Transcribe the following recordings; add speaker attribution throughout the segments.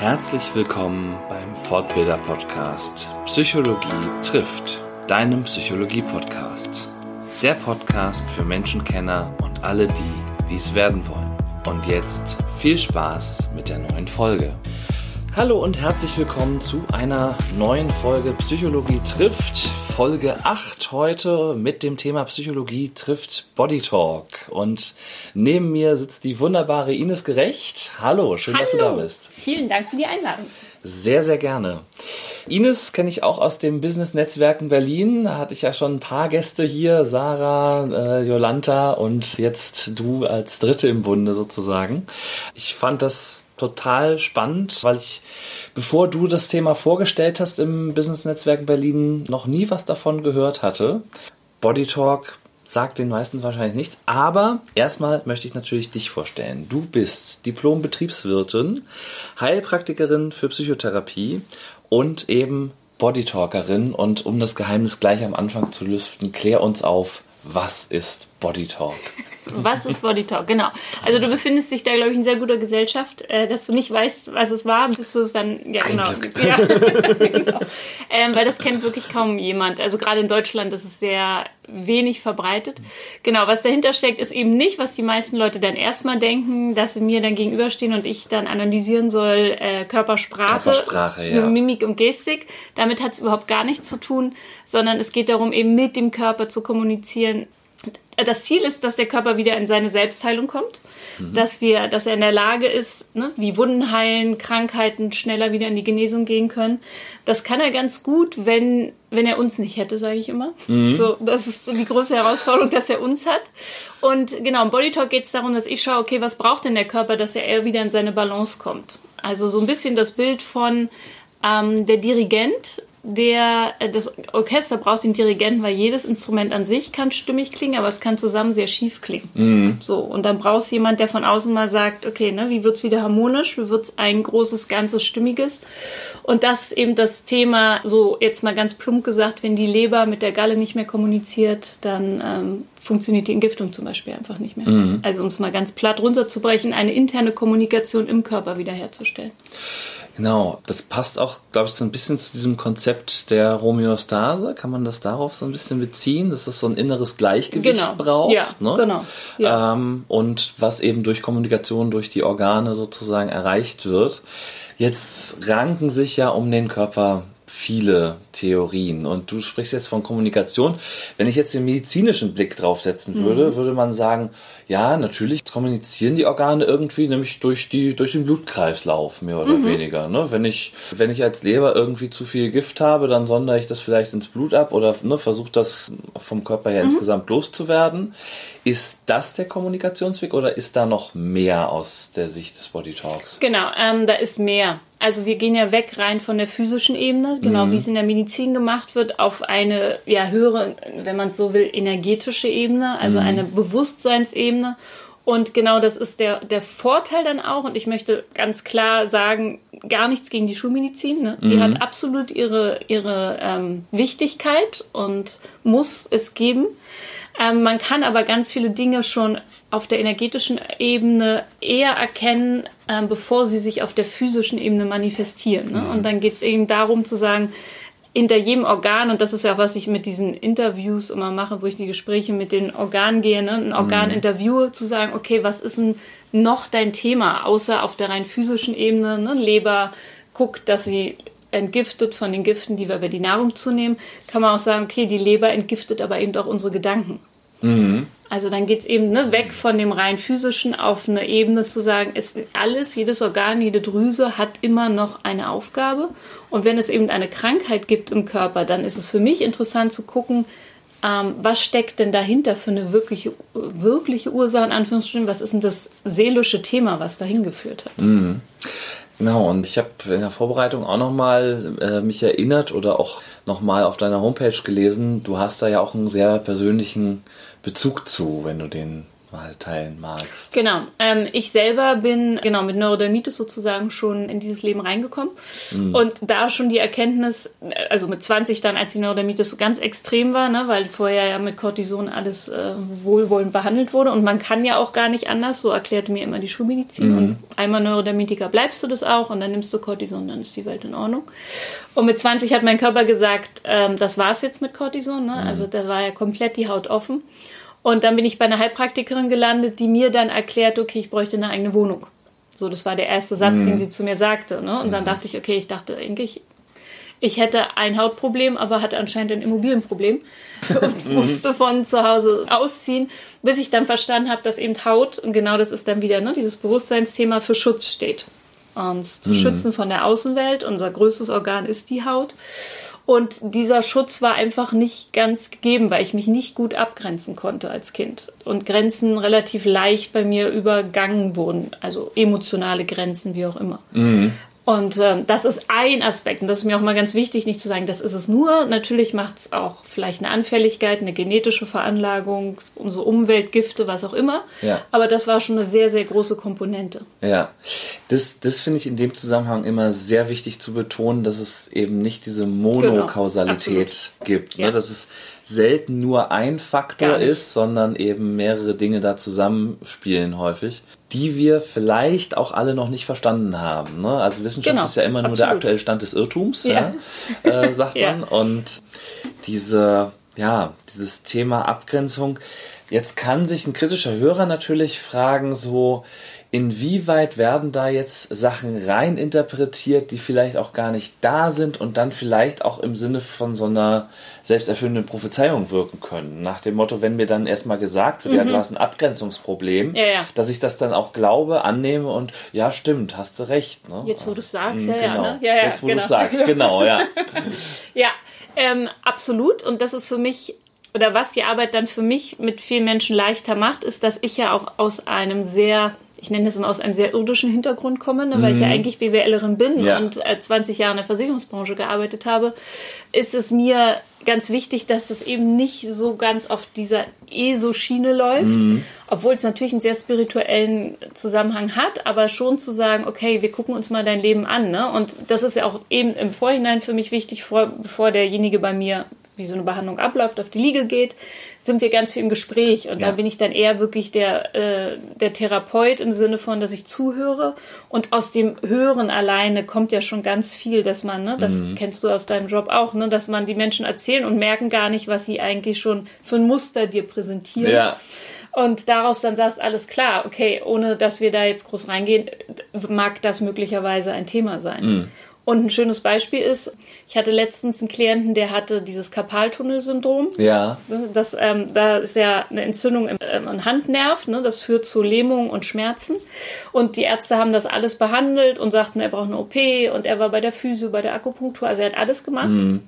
Speaker 1: Herzlich willkommen beim Fortbilder Podcast Psychologie trifft, deinem Psychologie Podcast. Der Podcast für Menschenkenner und alle die, die es werden wollen. Und jetzt viel Spaß mit der neuen Folge. Hallo und herzlich willkommen zu einer neuen Folge Psychologie trifft. Folge 8 heute mit dem Thema Psychologie trifft Body Talk. Und neben mir sitzt die wunderbare Ines Gerecht. Hallo, schön,
Speaker 2: Hallo.
Speaker 1: dass du da bist.
Speaker 2: Vielen Dank für die Einladung.
Speaker 1: Sehr, sehr gerne. Ines kenne ich auch aus dem Business-Netzwerk in Berlin. Da hatte ich ja schon ein paar Gäste hier, Sarah, äh, Jolanta und jetzt du als Dritte im Bunde sozusagen. Ich fand das total spannend, weil ich, bevor du das Thema vorgestellt hast im Business-Netzwerk in Berlin, noch nie was davon gehört hatte. Body Talk sagt den meisten wahrscheinlich nichts, aber erstmal möchte ich natürlich dich vorstellen. Du bist Diplom-Betriebswirtin, Heilpraktikerin für Psychotherapie und eben Bodytalkerin. Und um das Geheimnis gleich am Anfang zu lüften, klär uns auf, was ist Body Talk?
Speaker 2: Was ist Body Talk? Genau. Also du befindest dich da, glaube ich, in sehr guter Gesellschaft, äh, dass du nicht weißt, was es war, bis du es dann, ja genau. Ja, genau. Ähm, weil das kennt wirklich kaum jemand. Also gerade in Deutschland ist es sehr wenig verbreitet. Genau, was dahinter steckt, ist eben nicht, was die meisten Leute dann erstmal denken, dass sie mir dann gegenüberstehen und ich dann analysieren soll, äh, Körpersprache,
Speaker 1: Körpersprache, ja.
Speaker 2: Mimik und Gestik. Damit hat es überhaupt gar nichts zu tun, sondern es geht darum, eben mit dem Körper zu kommunizieren, das Ziel ist, dass der Körper wieder in seine Selbstheilung kommt, dass wir, dass er in der Lage ist, ne, wie Wunden heilen, Krankheiten schneller wieder in die Genesung gehen können. Das kann er ganz gut, wenn wenn er uns nicht hätte, sage ich immer. So, das ist so die große Herausforderung, dass er uns hat. Und genau, im Body Talk geht es darum, dass ich schaue, okay, was braucht denn der Körper, dass er eher wieder in seine Balance kommt. Also so ein bisschen das Bild von ähm, der Dirigent, der äh, das Orchester braucht den Dirigenten, weil jedes Instrument an sich kann stimmig klingen, aber es kann zusammen sehr schief klingen. So und dann brauchst du jemand, der von außen mal sagt, okay, ne, wie wird's wieder harmonisch, wie wird's ein großes ganzes stimmiges? Und das ist eben das Thema, so jetzt mal ganz plump gesagt, wenn die Leber mit der Galle nicht mehr kommuniziert, dann ähm, funktioniert die Entgiftung zum Beispiel einfach nicht mehr. Also um es mal ganz platt runterzubrechen, eine interne Kommunikation im Körper wiederherzustellen.
Speaker 1: Genau, das passt auch, glaube ich, so ein bisschen zu diesem Konzept der Homöostase. Kann man das darauf so ein bisschen beziehen, dass es so ein inneres Gleichgewicht
Speaker 2: Genau.
Speaker 1: braucht?
Speaker 2: Ja,
Speaker 1: ne?
Speaker 2: genau. Ja.
Speaker 1: Ähm, und was eben durch Kommunikation durch die Organe sozusagen erreicht wird. Jetzt ranken sich ja um den Körper viele Theorien und du sprichst jetzt von Kommunikation. Wenn ich jetzt den medizinischen Blick draufsetzen
Speaker 2: Mhm.
Speaker 1: würde, würde man sagen, ja, natürlich kommunizieren die Organe irgendwie, nämlich durch die durch den Blutkreislauf mehr oder
Speaker 2: Mhm.
Speaker 1: weniger. Ne? Wenn ich wenn ich als Leber irgendwie zu viel Gift habe, dann sondere ich das vielleicht ins Blut ab oder ne, versuche das vom Körper
Speaker 2: Mhm.
Speaker 1: her insgesamt loszuwerden. Ist das der Kommunikationsweg oder ist da noch mehr aus der Sicht des Body Talks?
Speaker 2: Genau, ähm, da ist mehr. Also wir gehen ja weg rein von der physischen Ebene, genau wie es in der Medizin gemacht wird, auf eine ja höhere, wenn man es so will, energetische Ebene, also eine Bewusstseinsebene. Und genau das ist der, der Vorteil dann auch. Und ich möchte ganz klar sagen, gar nichts gegen die Schulmedizin. Ne? Die hat absolut ihre, ihre ähm, Wichtigkeit und muss es geben. Ähm, man kann aber ganz viele Dinge schon auf der energetischen Ebene eher erkennen, ähm, bevor sie sich auf der physischen Ebene manifestieren. Ne? Und dann geht es eben darum zu sagen, hinter jedem Organ, und das ist ja auch, was ich mit diesen Interviews immer mache, wo ich die Gespräche mit den Organen gehe, ne? ein Organ interviewe, zu sagen, okay, was ist denn noch dein Thema, außer auf der rein physischen Ebene, ne? Leber guckt, dass sie entgiftet von den Giften, die wir über die Nahrung zunehmen, kann man auch sagen, okay, die Leber entgiftet aber eben auch unsere Gedanken. Also dann geht's eben ne, weg von dem rein physischen auf eine Ebene zu sagen, es alles, jedes Organ, jede Drüse hat immer noch eine Aufgabe. Und wenn es eben eine Krankheit gibt im Körper, dann ist es für mich interessant zu gucken, ähm, was steckt denn dahinter für eine wirkliche, wirkliche Ursache, in Anführungsstrichen, was ist denn das seelische Thema, was dahin geführt hat.
Speaker 1: Genau, und ich habe in der Vorbereitung auch nochmal äh, mich erinnert oder auch nochmal auf deiner Homepage gelesen, du hast da ja auch einen sehr persönlichen Bezug zu, wenn du den mal teilen magst.
Speaker 2: Genau. Ähm, ich selber bin genau mit Neurodermitis sozusagen schon in dieses Leben reingekommen mhm. und da schon die Erkenntnis, also mit 20 dann, als die Neurodermitis ganz extrem war, ne, weil vorher ja mit Cortison alles äh, wohlwollend behandelt wurde und man kann ja auch gar nicht anders, so erklärte mir immer die Schulmedizin mhm. und einmal Neurodermitiker bleibst du das auch und dann nimmst du Cortison, dann ist die Welt in Ordnung. Und mit 20 hat mein Körper gesagt, ähm, das war's jetzt mit Cortison, ne? Mhm. also da war ja komplett die Haut offen. Und dann bin ich bei einer Heilpraktikerin gelandet, die mir dann erklärt, okay, ich bräuchte eine eigene Wohnung. So, das war der erste Satz, mhm. den sie zu mir sagte. Ne? Und mhm. dann dachte ich, okay, ich dachte eigentlich, ich hätte ein Hautproblem, aber hatte anscheinend ein Immobilienproblem und mhm. musste von zu Hause ausziehen, bis ich dann verstanden habe, dass eben Haut, und genau das ist dann wieder ne, dieses Bewusstseinsthema, für Schutz steht. Uns zu mhm. schützen von der Außenwelt. Unser größtes Organ ist die Haut. Und dieser Schutz war einfach nicht ganz gegeben, weil ich mich nicht gut abgrenzen konnte als Kind. Und Grenzen relativ leicht bei mir übergangen wurden. Also emotionale Grenzen, wie auch immer. Mhm. Und ähm, das ist ein Aspekt. Und das ist mir auch mal ganz wichtig, nicht zu sagen, das ist es nur. Natürlich macht es auch vielleicht eine Anfälligkeit, eine genetische Veranlagung, unsere Umweltgifte, was auch immer. Ja. Aber das war schon eine sehr, sehr große Komponente.
Speaker 1: Ja, das, das finde ich in dem Zusammenhang immer sehr wichtig zu betonen, dass es eben nicht diese. Monokausalität genau. gibt. Ne? Ja. Dass es selten nur ein Faktor ist, sondern eben mehrere Dinge da zusammenspielen häufig die wir vielleicht auch alle noch nicht verstanden haben. Ne? Also Wissenschaft genau, ist ja immer nur absolut. der aktuelle Stand des Irrtums, ja. ja äh, sagt man. Und diese, ja, dieses Thema Abgrenzung. Jetzt kann sich ein kritischer Hörer natürlich fragen, so, inwieweit werden da jetzt Sachen rein interpretiert, die vielleicht auch gar nicht da sind und dann vielleicht auch im Sinne von so einer selbsterfüllenden Prophezeiung wirken können. Nach dem Motto, wenn mir dann erstmal gesagt wird, mhm. ja, du mhm. hast ein Abgrenzungsproblem, ja, ja. dass ich das dann auch glaube, annehme und ja, stimmt, hast du recht. Ne?
Speaker 2: Jetzt, wo du es sagst,
Speaker 1: mhm,
Speaker 2: ja,
Speaker 1: genau.
Speaker 2: ja,
Speaker 1: ne? ja, ja, Jetzt, wo genau. du sagst, genau, ja.
Speaker 2: ja, ähm, absolut. Und das ist für mich oder was die Arbeit dann für mich mit vielen Menschen leichter macht, ist, dass ich ja auch aus einem sehr ich nenne das immer aus einem sehr irdischen Hintergrund komme, ne, weil mhm. ich ja mhm. eigentlich BWLerin bin ja. und äh, 20 Jahre in der Versicherungsbranche gearbeitet habe, ist es mir ganz wichtig, dass das eben nicht so ganz auf dieser ESO-Schiene läuft, mhm. obwohl es natürlich einen sehr spirituellen Zusammenhang hat, aber schon zu sagen, okay, wir gucken uns mal dein Leben an. Ne? Und das ist ja auch eben im Vorhinein für mich wichtig, vor, bevor derjenige bei mir wie so eine Behandlung abläuft, auf die Liege geht, sind wir ganz viel im Gespräch. Und ja. da bin ich dann eher wirklich der, äh, der Therapeut im Sinne von, dass ich zuhöre. Und aus dem Hören alleine kommt ja schon ganz viel, dass man, ne, das mhm. kennst du aus deinem Job auch, ne, dass man die Menschen erzählen und merken gar nicht, was sie eigentlich schon für ein Muster dir präsentieren. Ja. Und daraus dann sagst, alles klar, okay, ohne dass wir da jetzt groß reingehen, mag das möglicherweise ein Thema sein. Mhm. Und ein schönes Beispiel ist, ich hatte letztens einen Klienten, der hatte dieses Karpaltunnelsyndrom. Ja. Das, ähm, da ist ja eine Entzündung im, ähm, im Handnerv, ne? das führt zu Lähmung und Schmerzen. Und die Ärzte haben das alles behandelt und sagten, er braucht eine OP und er war bei der Physio, bei der Akupunktur, also er hat alles gemacht. Mhm.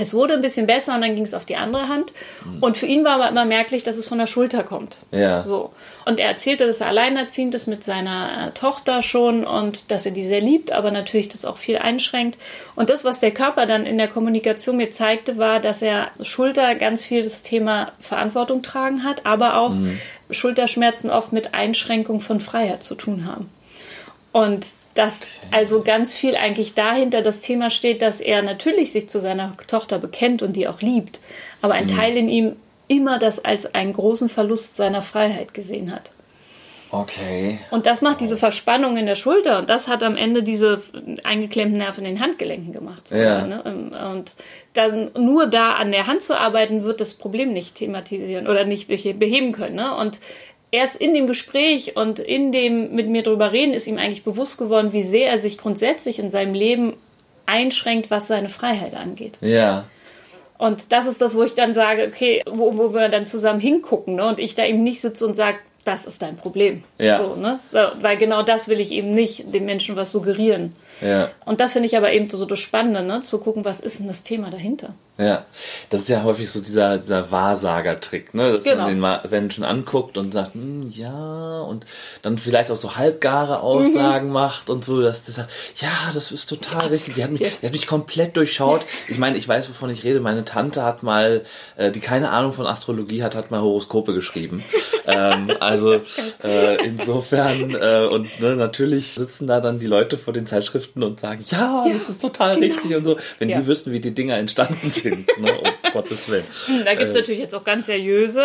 Speaker 2: Es wurde ein bisschen besser und dann ging es auf die andere Hand. Mhm. Und für ihn war aber immer merklich, dass es von der Schulter kommt. Ja. So. Und er erzählte, dass er alleinerziehend ist mit seiner äh, Tochter schon und dass er die sehr liebt, aber natürlich das auch viel einschränkt. Und das, was der Körper dann in der Kommunikation mir zeigte, war, dass er Schulter ganz viel das Thema Verantwortung tragen hat, aber auch mhm. Schulterschmerzen oft mit Einschränkung von Freiheit zu tun haben. Und dass also ganz viel eigentlich dahinter das Thema steht, dass er natürlich sich zu seiner Tochter bekennt und die auch liebt, aber ein mhm. Teil in ihm immer das als einen großen Verlust seiner Freiheit gesehen hat.
Speaker 1: Okay.
Speaker 2: Und das macht diese Verspannung in der Schulter und das hat am Ende diese eingeklemmten Nerven in den Handgelenken gemacht. Sogar, ja. Ne? Und dann nur da an der Hand zu arbeiten, wird das Problem nicht thematisieren oder nicht beheben können. Ne? Und erst in dem Gespräch und in dem mit mir drüber reden ist ihm eigentlich bewusst geworden, wie sehr er sich grundsätzlich in seinem Leben einschränkt, was seine Freiheit angeht.
Speaker 1: Ja.
Speaker 2: Und das ist das, wo ich dann sage, okay, wo, wo wir dann zusammen hingucken, ne? Und ich da eben nicht sitze und sage, das ist dein Problem. Ja. So, ne? Weil genau das will ich eben nicht den Menschen was suggerieren. Ja. Und das finde ich aber eben so das Spannende, ne? zu gucken, was ist denn das Thema dahinter.
Speaker 1: Ja, das ist ja häufig so dieser, dieser Wahrsager-Trick, ne? dass
Speaker 2: Genau.
Speaker 1: man den Menschen anguckt und sagt, hm, ja, und dann vielleicht auch so halbgare Aussagen macht und so, dass der sagt, ja, das ist total richtig, die hat, mich, die hat mich komplett durchschaut. Ich meine, ich weiß, wovon ich rede. Meine Tante hat mal, äh, die keine Ahnung von Astrologie hat, hat mal Horoskope geschrieben. ähm, also äh, insofern, äh, und ne, natürlich sitzen da dann die Leute vor den Zeitschriften und sagen, ja, das ist total richtig und so. Wenn
Speaker 2: Ja.
Speaker 1: die wüssten, wie die Dinger entstanden sind, ne, um Gottes Willen.
Speaker 2: Da gibt es
Speaker 1: Äh.
Speaker 2: natürlich jetzt auch ganz seriöse.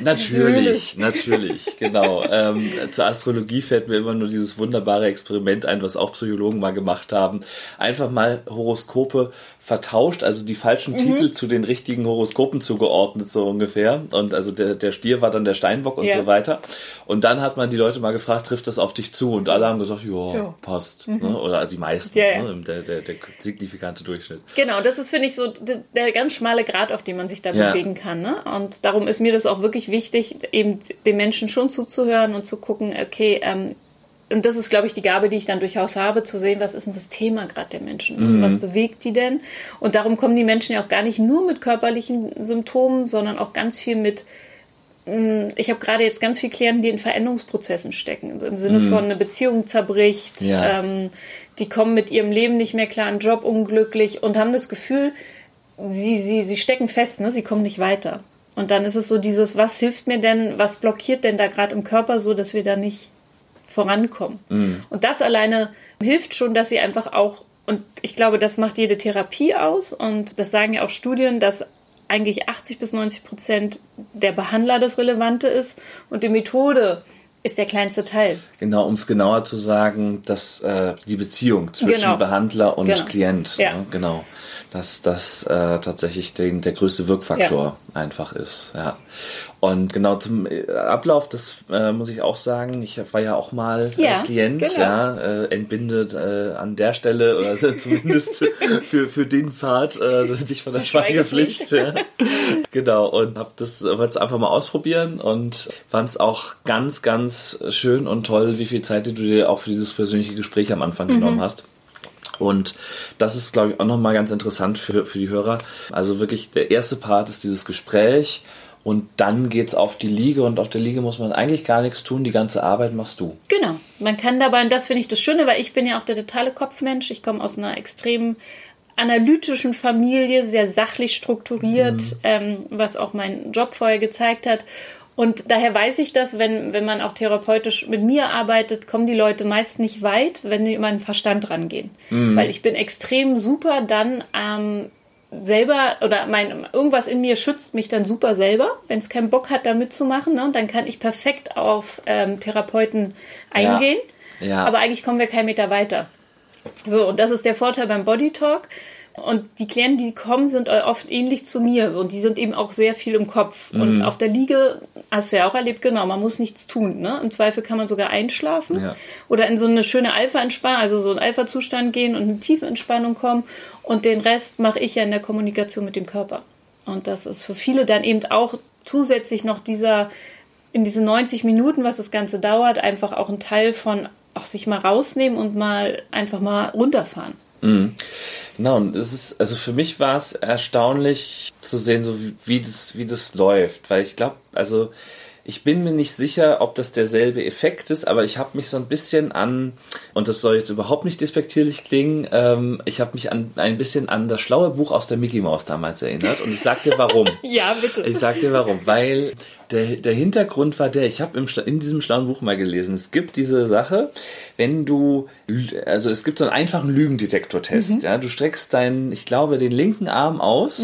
Speaker 1: Natürlich, natürlich, genau. Ähm, zur Astrologie fällt mir immer nur dieses wunderbare Experiment ein, was auch Psychologen mal gemacht haben. Einfach mal Horoskope vertauscht, also die falschen
Speaker 2: Mhm.
Speaker 1: Titel zu den richtigen Horoskopen zugeordnet, so ungefähr. Und also der, der Stier war dann der Steinbock und
Speaker 2: Ja.
Speaker 1: so weiter. Und dann hat man die Leute mal gefragt, trifft das auf dich zu? Und alle haben gesagt, ja,
Speaker 2: Ja. Mhm.
Speaker 1: passt. Ne? Oder die meisten,
Speaker 2: ja.
Speaker 1: Ne? Der, der, der signifikante Durchschnitt.
Speaker 2: Genau, das ist, finde ich, so der ganz schmale Grad, auf dem man sich da
Speaker 1: Ja.
Speaker 2: bewegen kann. Ne? Und darum ist mir das auch wirklich wichtig, eben den Menschen schon zuzuhören und zu gucken, okay, ähm, und das ist, glaube ich, die Gabe, die ich dann durchaus habe, zu sehen, was ist denn das Thema gerade der Menschen? Und Was bewegt die denn? Und darum kommen die Menschen ja auch gar nicht nur mit körperlichen Symptomen, sondern auch ganz viel mit mh, ich habe gerade jetzt ganz viele Klienten, die in Veränderungsprozessen stecken. Also Im Sinne von eine Beziehung zerbricht,
Speaker 1: Ja.
Speaker 2: ähm, die kommen mit ihrem Leben nicht mehr klar, einen Job unglücklich und haben das Gefühl, sie, sie, sie stecken fest, ne? sie kommen nicht weiter. Und dann ist es so dieses, was hilft mir denn, was blockiert denn da gerade im Körper so, dass wir da nicht vorankommen. Und das alleine hilft schon, dass sie einfach auch, und ich glaube, das macht jede Therapie aus, und das sagen ja auch Studien, dass eigentlich 80 bis 90 Prozent der Behandler das Relevante ist und die Methode ist der kleinste Teil.
Speaker 1: Genau, um es genauer zu sagen, dass äh, die Beziehung zwischen
Speaker 2: Genau.
Speaker 1: Behandler und
Speaker 2: Genau.
Speaker 1: Klient,
Speaker 2: Ja.
Speaker 1: ne, genau, dass das äh, tatsächlich den, der größte Wirkfaktor einfach ist. Ja. Und genau zum äh, Ablauf, das äh, muss ich auch sagen, ich war ja auch mal
Speaker 2: Ja,
Speaker 1: Klient,
Speaker 2: genau.
Speaker 1: ja, äh, entbindet äh, an der Stelle oder zumindest für, für den Part äh, dich von der Schweigepflicht. Ja. Genau, und hab das wollte es einfach mal ausprobieren und fand es auch ganz, ganz schön und toll, wie viel Zeit du dir auch für dieses persönliche Gespräch am Anfang genommen hast. Und das ist, glaube ich, auch nochmal ganz interessant für, für die Hörer. Also wirklich, der erste Part ist dieses Gespräch und dann geht's auf die Liege und auf der Liege muss man eigentlich gar nichts tun, die ganze Arbeit machst du.
Speaker 2: Genau. Man kann dabei, und das finde ich das Schöne, weil ich bin ja auch der totale Kopfmensch. Ich komme aus einer extrem analytischen Familie, sehr sachlich strukturiert, ähm, was auch mein Job vorher gezeigt hat. Und daher weiß ich das, wenn, wenn man auch therapeutisch mit mir arbeitet, kommen die Leute meist nicht weit, wenn die immer an den Verstand rangehen. Weil ich bin extrem super dann ähm, selber oder mein irgendwas in mir schützt mich dann super selber, wenn es keinen Bock hat, da mitzumachen, ne, dann kann ich perfekt auf ähm, Therapeuten eingehen.
Speaker 1: Ja.
Speaker 2: Aber eigentlich kommen wir keinen Meter weiter. So, und das ist der Vorteil beim Body Talk. Und die Klienten, die kommen, sind oft ähnlich zu mir. So, und die sind eben auch sehr viel im Kopf.
Speaker 1: Mhm.
Speaker 2: Und auf der Liege, hast du ja auch erlebt, genau, man muss nichts tun. Ne? Im Zweifel kann man sogar einschlafen
Speaker 1: Ja.
Speaker 2: oder in so eine schöne Alpha-Entspannung, also so einen Alpha-Zustand gehen und eine tiefe Entspannung kommen. Und den Rest mache ich ja in der Kommunikation mit dem Körper. Und das ist für viele dann eben auch zusätzlich noch dieser, in diesen 90 Minuten, was das Ganze dauert, einfach auch ein Teil von auch sich mal rausnehmen und mal einfach mal runterfahren.
Speaker 1: Genau, und es ist, also für mich war es erstaunlich zu sehen, so wie, wie das, wie das läuft, weil ich glaube, also ich bin mir nicht sicher, ob das derselbe Effekt ist, aber ich habe mich so ein bisschen an, und das soll jetzt überhaupt nicht despektierlich klingen, ähm, ich habe mich an ein bisschen an das schlaue Buch aus der Mickey Mouse damals erinnert und ich sag dir warum.
Speaker 2: Ja, bitte.
Speaker 1: Ich sag dir warum, weil der, der Hintergrund war der, ich habe in diesem schlauen Buch mal gelesen, es gibt diese Sache, wenn du, also es gibt so einen einfachen Lügendetektortest, ja, du streckst deinen, ich glaube, den linken Arm aus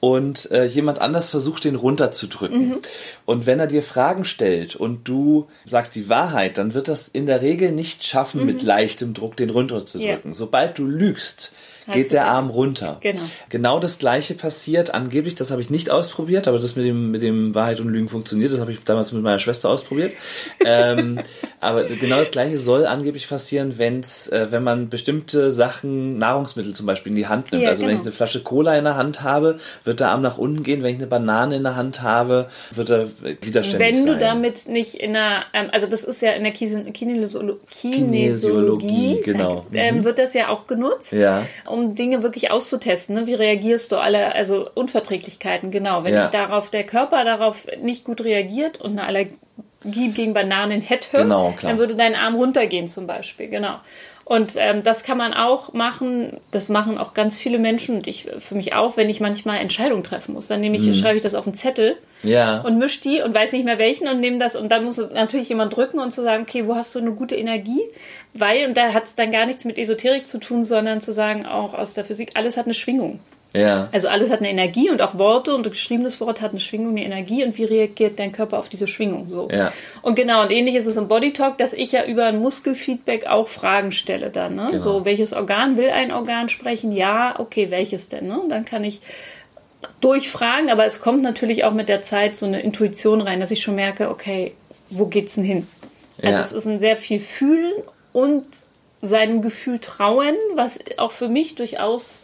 Speaker 1: und äh, jemand anders versucht, den runterzudrücken. Und wenn er dir Fragen stellt und du sagst die Wahrheit, dann wird das in der Regel nicht schaffen, mit leichtem Druck den runterzudrücken. Sobald du lügst, geht der. Arm runter.
Speaker 2: Genau.
Speaker 1: Genau das gleiche passiert, angeblich, das habe ich nicht ausprobiert, aber das mit dem, mit dem Wahrheit und Lügen funktioniert. Das habe ich damals mit meiner Schwester ausprobiert. ähm, aber genau das Gleiche soll angeblich passieren, wenn's, äh, wenn man bestimmte Sachen, Nahrungsmittel zum Beispiel in die Hand nimmt.
Speaker 2: Ja,
Speaker 1: also wenn
Speaker 2: genau.
Speaker 1: ich eine Flasche Cola in der Hand habe, wird der Arm nach unten gehen. Wenn ich eine Banane in der Hand habe, wird er widerständig
Speaker 2: Wenn
Speaker 1: sein.
Speaker 2: du damit nicht in einer, ähm, also das ist ja in der
Speaker 1: Kinesiologie,
Speaker 2: Kinesiologie,
Speaker 1: genau.
Speaker 2: ähm, wird das ja auch genutzt,
Speaker 1: Ja.
Speaker 2: Um Dinge wirklich auszutesten. Ne? Wie reagierst du alle, also Unverträglichkeiten, genau. Wenn
Speaker 1: Ja.
Speaker 2: ich darauf, der Körper darauf nicht gut reagiert und eine Allergie gegen Bananen hätte,
Speaker 1: Genau,
Speaker 2: dann würde dein Arm runtergehen zum Beispiel, genau. Und ähm, das kann man auch machen, das machen auch ganz viele Menschen und ich für mich auch, wenn ich manchmal Entscheidungen treffen muss. Dann nehme ich,
Speaker 1: Mhm.
Speaker 2: schreibe ich das auf einen Zettel
Speaker 1: Ja.
Speaker 2: und misch die und weiß nicht mehr welchen und nehme das und dann muss natürlich jemand drücken und zu sagen, okay, wo hast du eine gute Energie? Weil, und da hat es dann gar nichts mit Esoterik zu tun, sondern zu sagen, auch aus der Physik, alles hat eine Schwingung.
Speaker 1: Ja.
Speaker 2: Also alles hat eine Energie und auch Worte und ein geschriebenes Wort hat eine Schwingung, eine Energie und wie reagiert dein Körper auf diese Schwingung so.
Speaker 1: Ja.
Speaker 2: Und genau, und ähnlich ist es im Body Talk, dass ich ja über ein Muskelfeedback auch Fragen stelle dann. Ne?
Speaker 1: Genau.
Speaker 2: So, welches Organ will ein Organ sprechen? Ja, okay, welches denn? Ne? Und dann kann ich durchfragen, aber es kommt natürlich auch mit der Zeit so eine Intuition rein, dass ich schon merke, okay, wo geht's denn hin? Also
Speaker 1: Ja.
Speaker 2: es ist ein sehr viel Fühlen und seinem Gefühl trauen, was auch für mich durchaus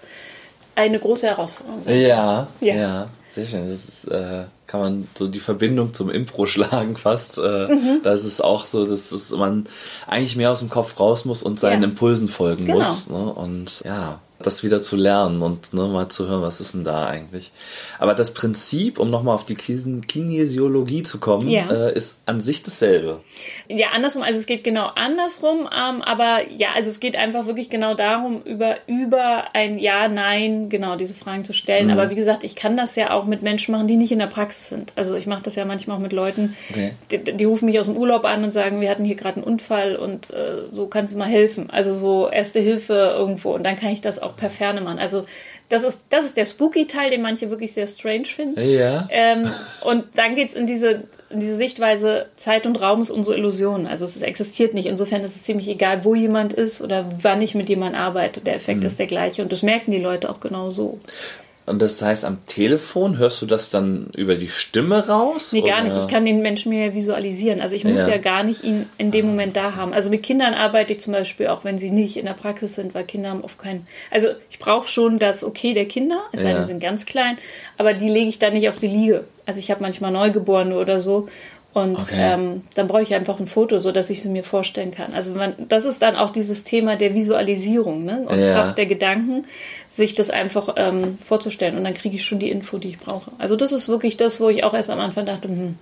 Speaker 2: eine große Herausforderung sein
Speaker 1: Ja, ja,
Speaker 2: Ja.
Speaker 1: sehr schön. Das ist, äh, kann man so die Verbindung zum Impro schlagen fast. Äh,
Speaker 2: Mhm.
Speaker 1: Da ist es auch so, dass es man eigentlich mehr aus dem Kopf raus muss und seinen
Speaker 2: Ja.
Speaker 1: Impulsen folgen
Speaker 2: Genau.
Speaker 1: muss. Ne? Und ja, das wieder zu lernen und ne, mal zu hören, was ist denn da eigentlich. Aber das Prinzip, um nochmal auf die Kin- Kinesiologie zu kommen,
Speaker 2: Ja.
Speaker 1: äh, ist an sich dasselbe.
Speaker 2: Ja, andersrum, also es geht genau andersrum, ähm, aber ja, also es geht einfach wirklich genau darum, über, über ein Ja, Nein, genau diese Fragen zu stellen.
Speaker 1: Mhm.
Speaker 2: Aber wie gesagt, ich kann das ja auch mit Menschen machen, die nicht in der Praxis sind. Also ich mache das ja manchmal auch mit Leuten,
Speaker 1: Okay.
Speaker 2: die, die rufen mich aus dem Urlaub an und sagen, wir hatten hier gerade einen Unfall und äh, so kannst du mal helfen. Also so erste Hilfe irgendwo und dann kann ich das auch per Ferne machen. Also das ist, das ist der Spooky-Teil, den manche wirklich sehr strange finden.
Speaker 1: Ja.
Speaker 2: Ähm, und dann geht's in diese, in diese Sichtweise, Zeit und Raum ist unsere Illusion. Also es existiert nicht. Insofern ist es ziemlich egal, wo jemand ist oder wann ich mit jemandem arbeite. Der
Speaker 1: Mhm.
Speaker 2: Effekt ist der gleiche. Und das merken die Leute auch genau so.
Speaker 1: Und das heißt, am Telefon hörst du das dann über die Stimme raus?
Speaker 2: Nee, gar
Speaker 1: oder?
Speaker 2: nicht. Ich kann den Menschen mir ja visualisieren. Also ich muss
Speaker 1: Ja.
Speaker 2: ja. gar nicht ihn in dem Moment da haben. Also mit Kindern arbeite ich zum Beispiel auch, wenn sie nicht in der Praxis sind, weil Kinder haben oft keinen. Also ich brauche schon das Okay der Kinder, es sei denn, sie sind ganz klein, aber die lege ich dann nicht auf die Liege. Also ich habe manchmal Neugeborene oder so. Und
Speaker 1: Okay.
Speaker 2: ähm, dann brauche ich einfach ein Foto, so dass ich sie mir vorstellen kann. Also man, das ist dann auch dieses Thema der Visualisierung ne? und
Speaker 1: Ja.
Speaker 2: Kraft der Gedanken, sich das einfach ähm, vorzustellen. Und dann kriege ich schon die Info, die ich brauche. Also das ist wirklich das, wo ich auch erst am Anfang dachte, hm,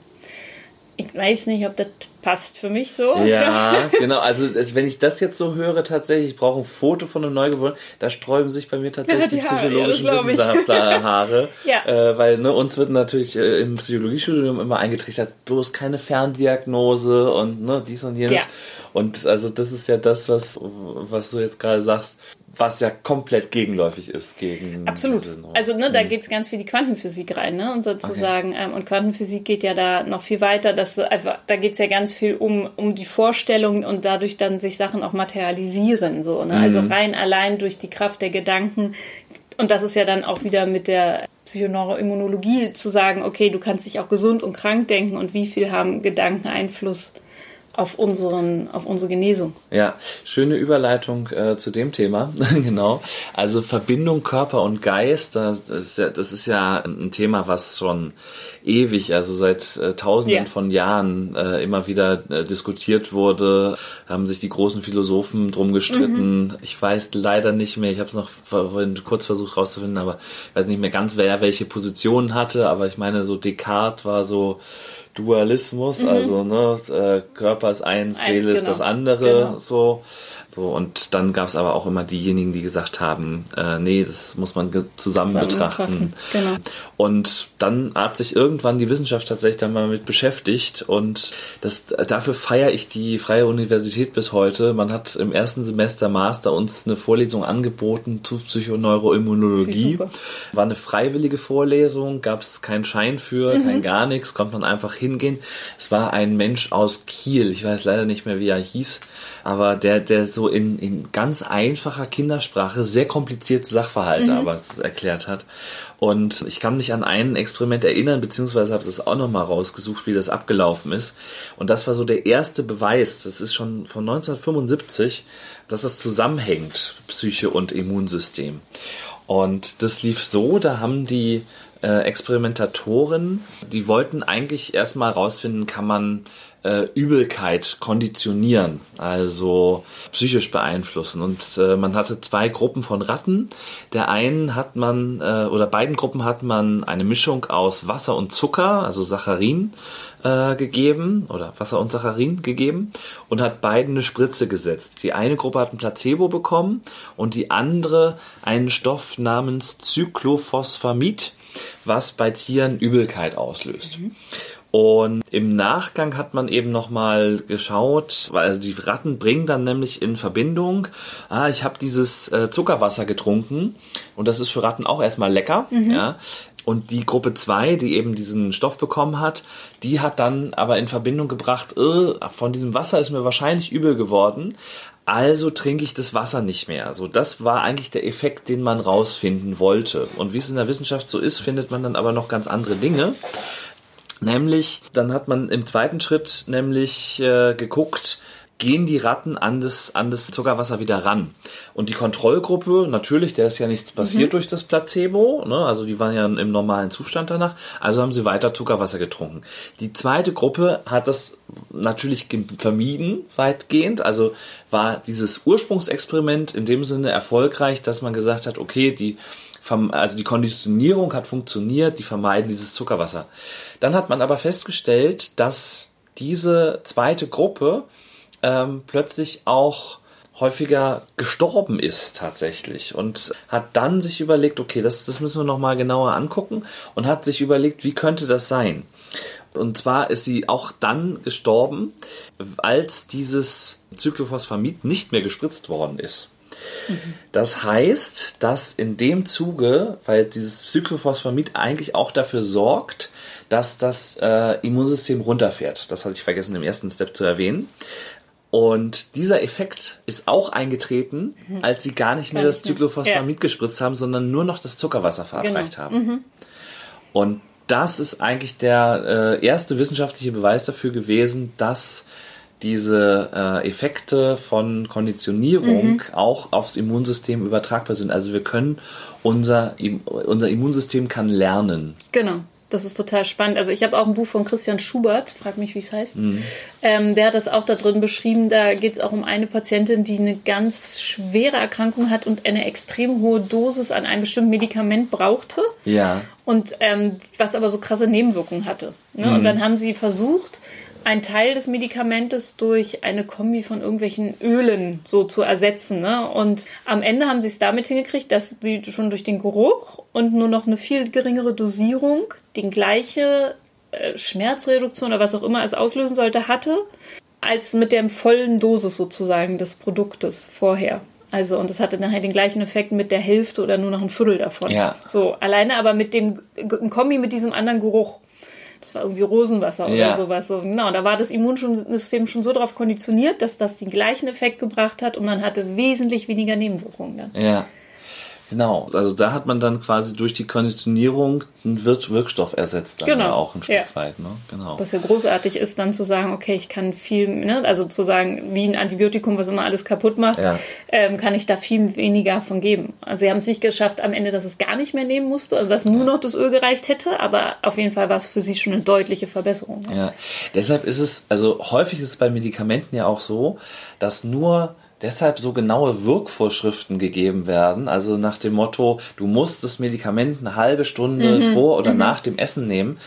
Speaker 2: ich weiß nicht, ob das passt für mich so.
Speaker 1: Ja, genau. Also es- wenn ich das jetzt so höre, tatsächlich, ich brauche ein Foto von einem Neugeborenen, da sträuben sich bei mir tatsächlich
Speaker 2: Die
Speaker 1: die
Speaker 2: ja,
Speaker 1: psychologischen
Speaker 2: ich.
Speaker 1: Wissenschaftlerhaare.
Speaker 2: Ja.
Speaker 1: äh, weil ne, uns wird natürlich äh, im Psychologiestudium immer eingetrichtert, bloß keine Ferndiagnose und ne, dies und jenes.
Speaker 2: Ja.
Speaker 1: Und also das ist ja das, was, was du jetzt gerade sagst, was ja komplett gegenläufig ist gegen
Speaker 2: Absolut. Also ne, da
Speaker 1: Mhm.
Speaker 2: geht es ganz viel die Quantenphysik rein, ne? Und sozusagen, ähm, und Quantenphysik geht ja da noch viel weiter. Dass einfach, da geht es ja ganz viel um, um die Vorstellung und dadurch dann sich Sachen auch materialisieren. So, ne? Also
Speaker 1: Mhm.
Speaker 2: rein allein durch die Kraft der Gedanken. Und das ist ja dann auch wieder mit der Psychoneuroimmunologie zu sagen, okay, du kannst dich auch gesund und krank denken und wie viel haben Gedanken Einfluss auf unseren, auf unsere Genesung.
Speaker 1: Ja, schöne Überleitung äh, zu dem Thema, genau. Also Verbindung Körper und Geist, das ist, ja, das ist ja ein Thema, was schon ewig, also seit äh, Tausenden
Speaker 2: Ja.
Speaker 1: von Jahren äh, immer wieder äh, diskutiert wurde, haben sich die großen Philosophen drum gestritten. Ich weiß leider nicht mehr, ich habe es noch vorhin kurz versucht rauszufinden, aber ich weiß nicht mehr ganz, wer welche Positionen hatte, aber ich meine, so Descartes war so Dualismus, also ne, äh, Körper ist eins,
Speaker 2: Eins,
Speaker 1: Seele ist
Speaker 2: genau.
Speaker 1: das andere,
Speaker 2: Genau.
Speaker 1: so. So, und dann gab es aber auch immer diejenigen, die gesagt haben, äh, nee, das muss man zusammen,
Speaker 2: Zusammen
Speaker 1: betrachten.
Speaker 2: genau.
Speaker 1: Und dann hat sich irgendwann die Wissenschaft tatsächlich dann mal mit beschäftigt und das, dafür feiere ich die Freie Universität bis heute. Man hat im ersten Semester Master uns eine Vorlesung angeboten zu Psychoneuroimmunologie. War eine freiwillige Vorlesung, gab es keinen Schein für,
Speaker 2: Mhm.
Speaker 1: kein gar nichts, konnte man einfach hingehen. Es war ein Mensch aus Kiel, ich weiß leider nicht mehr, wie er hieß, aber der, der so in, in ganz einfacher Kindersprache sehr komplizierte Sachverhalte mhm. aber erklärt hat. Und ich kann mich an ein Experiment erinnern, beziehungsweise habe es auch nochmal rausgesucht, wie das abgelaufen ist. Und das war so der erste Beweis, das ist schon von 1975, dass das zusammenhängt, Psyche und Immunsystem. Und das lief so, da haben die äh, Experimentatoren, die wollten eigentlich erstmal rausfinden, kann man äh, Übelkeit konditionieren, also psychisch beeinflussen. Und äh, man hatte zwei Gruppen von Ratten. Der einen hat man, äh, oder beiden Gruppen hat man eine Mischung aus Wasser und Zucker, also Saccharin, äh, gegeben, oder Wasser und Saccharin gegeben, und hat beiden eine Spritze gesetzt. Die eine Gruppe hat ein Placebo bekommen und die andere einen Stoff namens Cyclophosphamid was bei Tieren Übelkeit auslöst. Mhm. Und im Nachgang hat man eben nochmal geschaut, weil also die Ratten bringen dann nämlich in Verbindung, ah, ich habe dieses äh, Zuckerwasser getrunken und das ist für Ratten auch erstmal lecker, mhm. ja. Und die Gruppe 2, die eben diesen Stoff bekommen hat, die hat dann aber in Verbindung gebracht, äh, von diesem Wasser ist mir wahrscheinlich übel geworden, also trinke ich das Wasser nicht mehr. So, das war eigentlich der Effekt, den man rausfinden wollte. Und wie es in der Wissenschaft so ist, findet man dann aber noch ganz andere Dinge. Nämlich, dann hat man im zweiten Schritt nämlich äh, geguckt, gehen die Ratten an das, an das Zuckerwasser wieder ran. Und die Kontrollgruppe, natürlich, der ist ja nichts passiert mhm. durch das Placebo, ne? also die waren ja im normalen Zustand danach, also haben sie weiter Zuckerwasser getrunken. Die zweite Gruppe hat das natürlich vermieden, weitgehend, also war dieses Ursprungsexperiment in dem Sinne erfolgreich, dass man gesagt hat, okay, die also die Konditionierung hat funktioniert, die vermeiden dieses Zuckerwasser. Dann hat man aber festgestellt, dass diese zweite Gruppe ähm, plötzlich auch häufiger gestorben ist tatsächlich und hat dann sich überlegt, okay, das, das müssen wir nochmal genauer angucken und hat sich überlegt, wie könnte das sein? Und zwar ist sie auch dann gestorben, als dieses Cyclophosphamid nicht mehr gespritzt worden ist. Das heißt, dass in dem Zuge, weil dieses Cyclophosphamid eigentlich auch dafür sorgt, dass das äh, Immunsystem runterfährt. Das hatte ich vergessen im ersten Step zu erwähnen. Und dieser Effekt ist auch eingetreten, als sie gar nicht mehr gar das Cyclophosphamid ja. gespritzt haben, sondern nur noch das Zuckerwasser verabreicht genau. haben. Mhm. Und das ist eigentlich der äh, erste wissenschaftliche Beweis dafür gewesen, dass diese äh, Effekte von Konditionierung mhm. auch aufs Immunsystem übertragbar sind. Also wir können unser, unser Immunsystem kann lernen.
Speaker 2: Genau. Das ist total spannend. Also ich habe auch ein Buch von Christian Schubert, frag mich, wie es heißt. Mhm. Ähm, der hat das auch da drin beschrieben. Da geht es auch um eine Patientin, die eine ganz schwere Erkrankung hat und eine extrem hohe Dosis an einem bestimmten Medikament brauchte.
Speaker 1: Ja.
Speaker 2: Und ähm, was aber so krasse Nebenwirkungen hatte. Ne? Mhm. Und dann haben sie versucht, einen Teil des Medikamentes durch eine Kombi von irgendwelchen Ölen so zu ersetzen. Ne? Und am Ende haben sie es damit hingekriegt, dass sie schon durch den Geruch und nur noch eine viel geringere Dosierung die gleiche äh, Schmerzreduktion oder was auch immer es auslösen sollte, hatte, als mit der vollen Dosis sozusagen des Produktes vorher. Also, und es hatte nachher den gleichen Effekt mit der Hälfte oder nur noch ein Viertel davon.
Speaker 1: Ja.
Speaker 2: So, alleine aber mit dem Kombi mit diesem anderen Geruch das war irgendwie Rosenwasser oder ja. sowas. So, genau, da war das Immunsystem schon so darauf konditioniert, dass das den gleichen Effekt gebracht hat und man hatte wesentlich weniger Nebenwirkungen
Speaker 1: dann. Ja. Genau, also da hat man dann quasi durch die Konditionierung einen Wir Wirkstoff ersetzt, dann genau. auch ein Stück ja. weit. Ne? Genau.
Speaker 2: Was ja großartig ist, dann zu sagen, okay, ich kann viel, ne, also zu sagen, wie ein Antibiotikum, was immer alles kaputt macht, ja. ähm, kann ich da viel weniger von geben. Also sie haben es nicht geschafft am Ende, dass es gar nicht mehr nehmen musste, also dass nur noch das Öl gereicht hätte, aber auf jeden Fall war es für sie schon eine deutliche Verbesserung.
Speaker 1: Ne? Ja, deshalb ist es, also häufig ist es bei Medikamenten ja auch so, dass nur deshalb so genaue Wirkvorschriften gegeben werden. Also nach dem Motto, du musst das Medikament eine halbe Stunde mhm. vor oder mhm. nach dem Essen nehmen,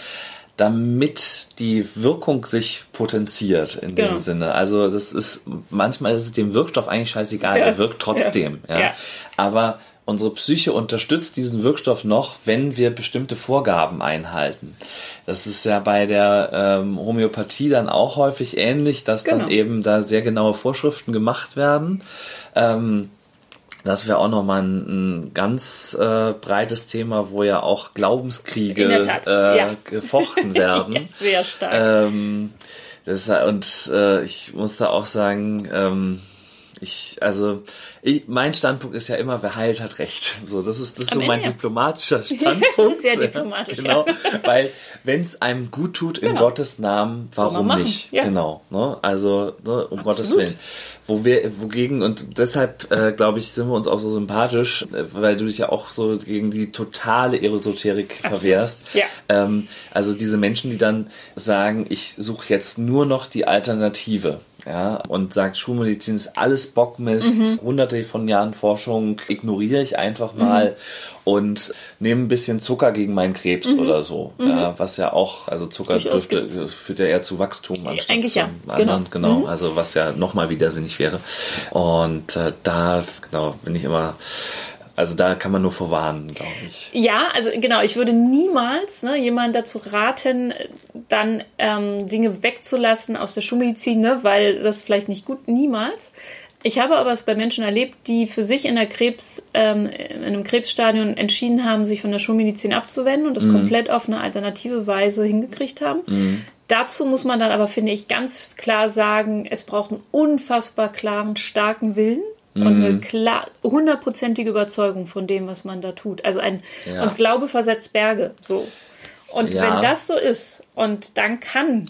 Speaker 1: damit die Wirkung sich potenziert in genau. dem Sinne. Also das ist manchmal ist es dem Wirkstoff eigentlich scheißegal, ja. er wirkt trotzdem. Ja. ja. Aber unsere Psyche unterstützt diesen Wirkstoff noch, wenn wir bestimmte Vorgaben einhalten. Das ist ja bei der ähm, Homöopathie dann auch häufig ähnlich, dass genau. dann eben da sehr genaue Vorschriften gemacht werden. Ähm, das wäre auch nochmal ein, ein ganz äh, breites Thema, wo ja auch Glaubenskriege äh, ja. gefochten werden.
Speaker 2: sehr stark.
Speaker 1: Ähm, das, und äh, ich muss da auch sagen, ähm, ich, also, ich, mein Standpunkt ist ja immer, wer heilt, hat Recht. So, das ist, das ist so mein
Speaker 2: ja.
Speaker 1: diplomatischer Standpunkt.
Speaker 2: Sehr diplomatisch.
Speaker 1: genau, weil wenn es einem gut tut in
Speaker 2: Genau.
Speaker 1: Gottes Namen, warum nicht?
Speaker 2: Ja.
Speaker 1: Genau, ne? also ne, um Gottes Willen. Wo wir, wogegen und deshalb äh, glaube ich, sind wir uns auch so sympathisch, äh, weil du dich ja auch so gegen die totale Esoterik verwehrst.
Speaker 2: Ja.
Speaker 1: Ähm, also diese Menschen, die dann sagen, ich suche jetzt nur noch die Alternative. Ja, und sagt, Schulmedizin ist alles Bockmist,
Speaker 2: Mhm.
Speaker 1: hunderte von Jahren Forschung ignoriere ich einfach mal und nehme ein bisschen Zucker gegen meinen Krebs oder so. Ja, was ja auch, also Zucker
Speaker 2: Mhm.
Speaker 1: Dürfte, führt ja eher zu Wachstum anstatt
Speaker 2: eigentlich
Speaker 1: zu
Speaker 2: ja,
Speaker 1: anderen.
Speaker 2: genau. Mhm.
Speaker 1: Genau, also was ja nochmal widersinnig wäre. Und äh, da, genau, bin ich immer, also da kann man nur vorwarnen, glaube ich.
Speaker 2: Ja, also genau, ich würde niemals ne, jemanden dazu raten, dann ähm, Dinge wegzulassen aus der Schulmedizin, ne, weil das vielleicht nicht gut, niemals. Ich habe aber es bei Menschen erlebt, die für sich in der Krebs, ähm, in einem Krebsstadion entschieden haben, sich von der Schulmedizin abzuwenden und das komplett auf eine alternative Weise hingekriegt haben. Dazu muss man dann aber, finde ich, ganz klar sagen, es braucht einen unfassbar klaren, starken Willen und eine klar, hundertprozentige Überzeugung von dem, was man da tut. Also ein,
Speaker 1: Ja.
Speaker 2: und Glaube versetzt Berge, so. Und
Speaker 1: Ja.
Speaker 2: wenn das so ist, und dann kann,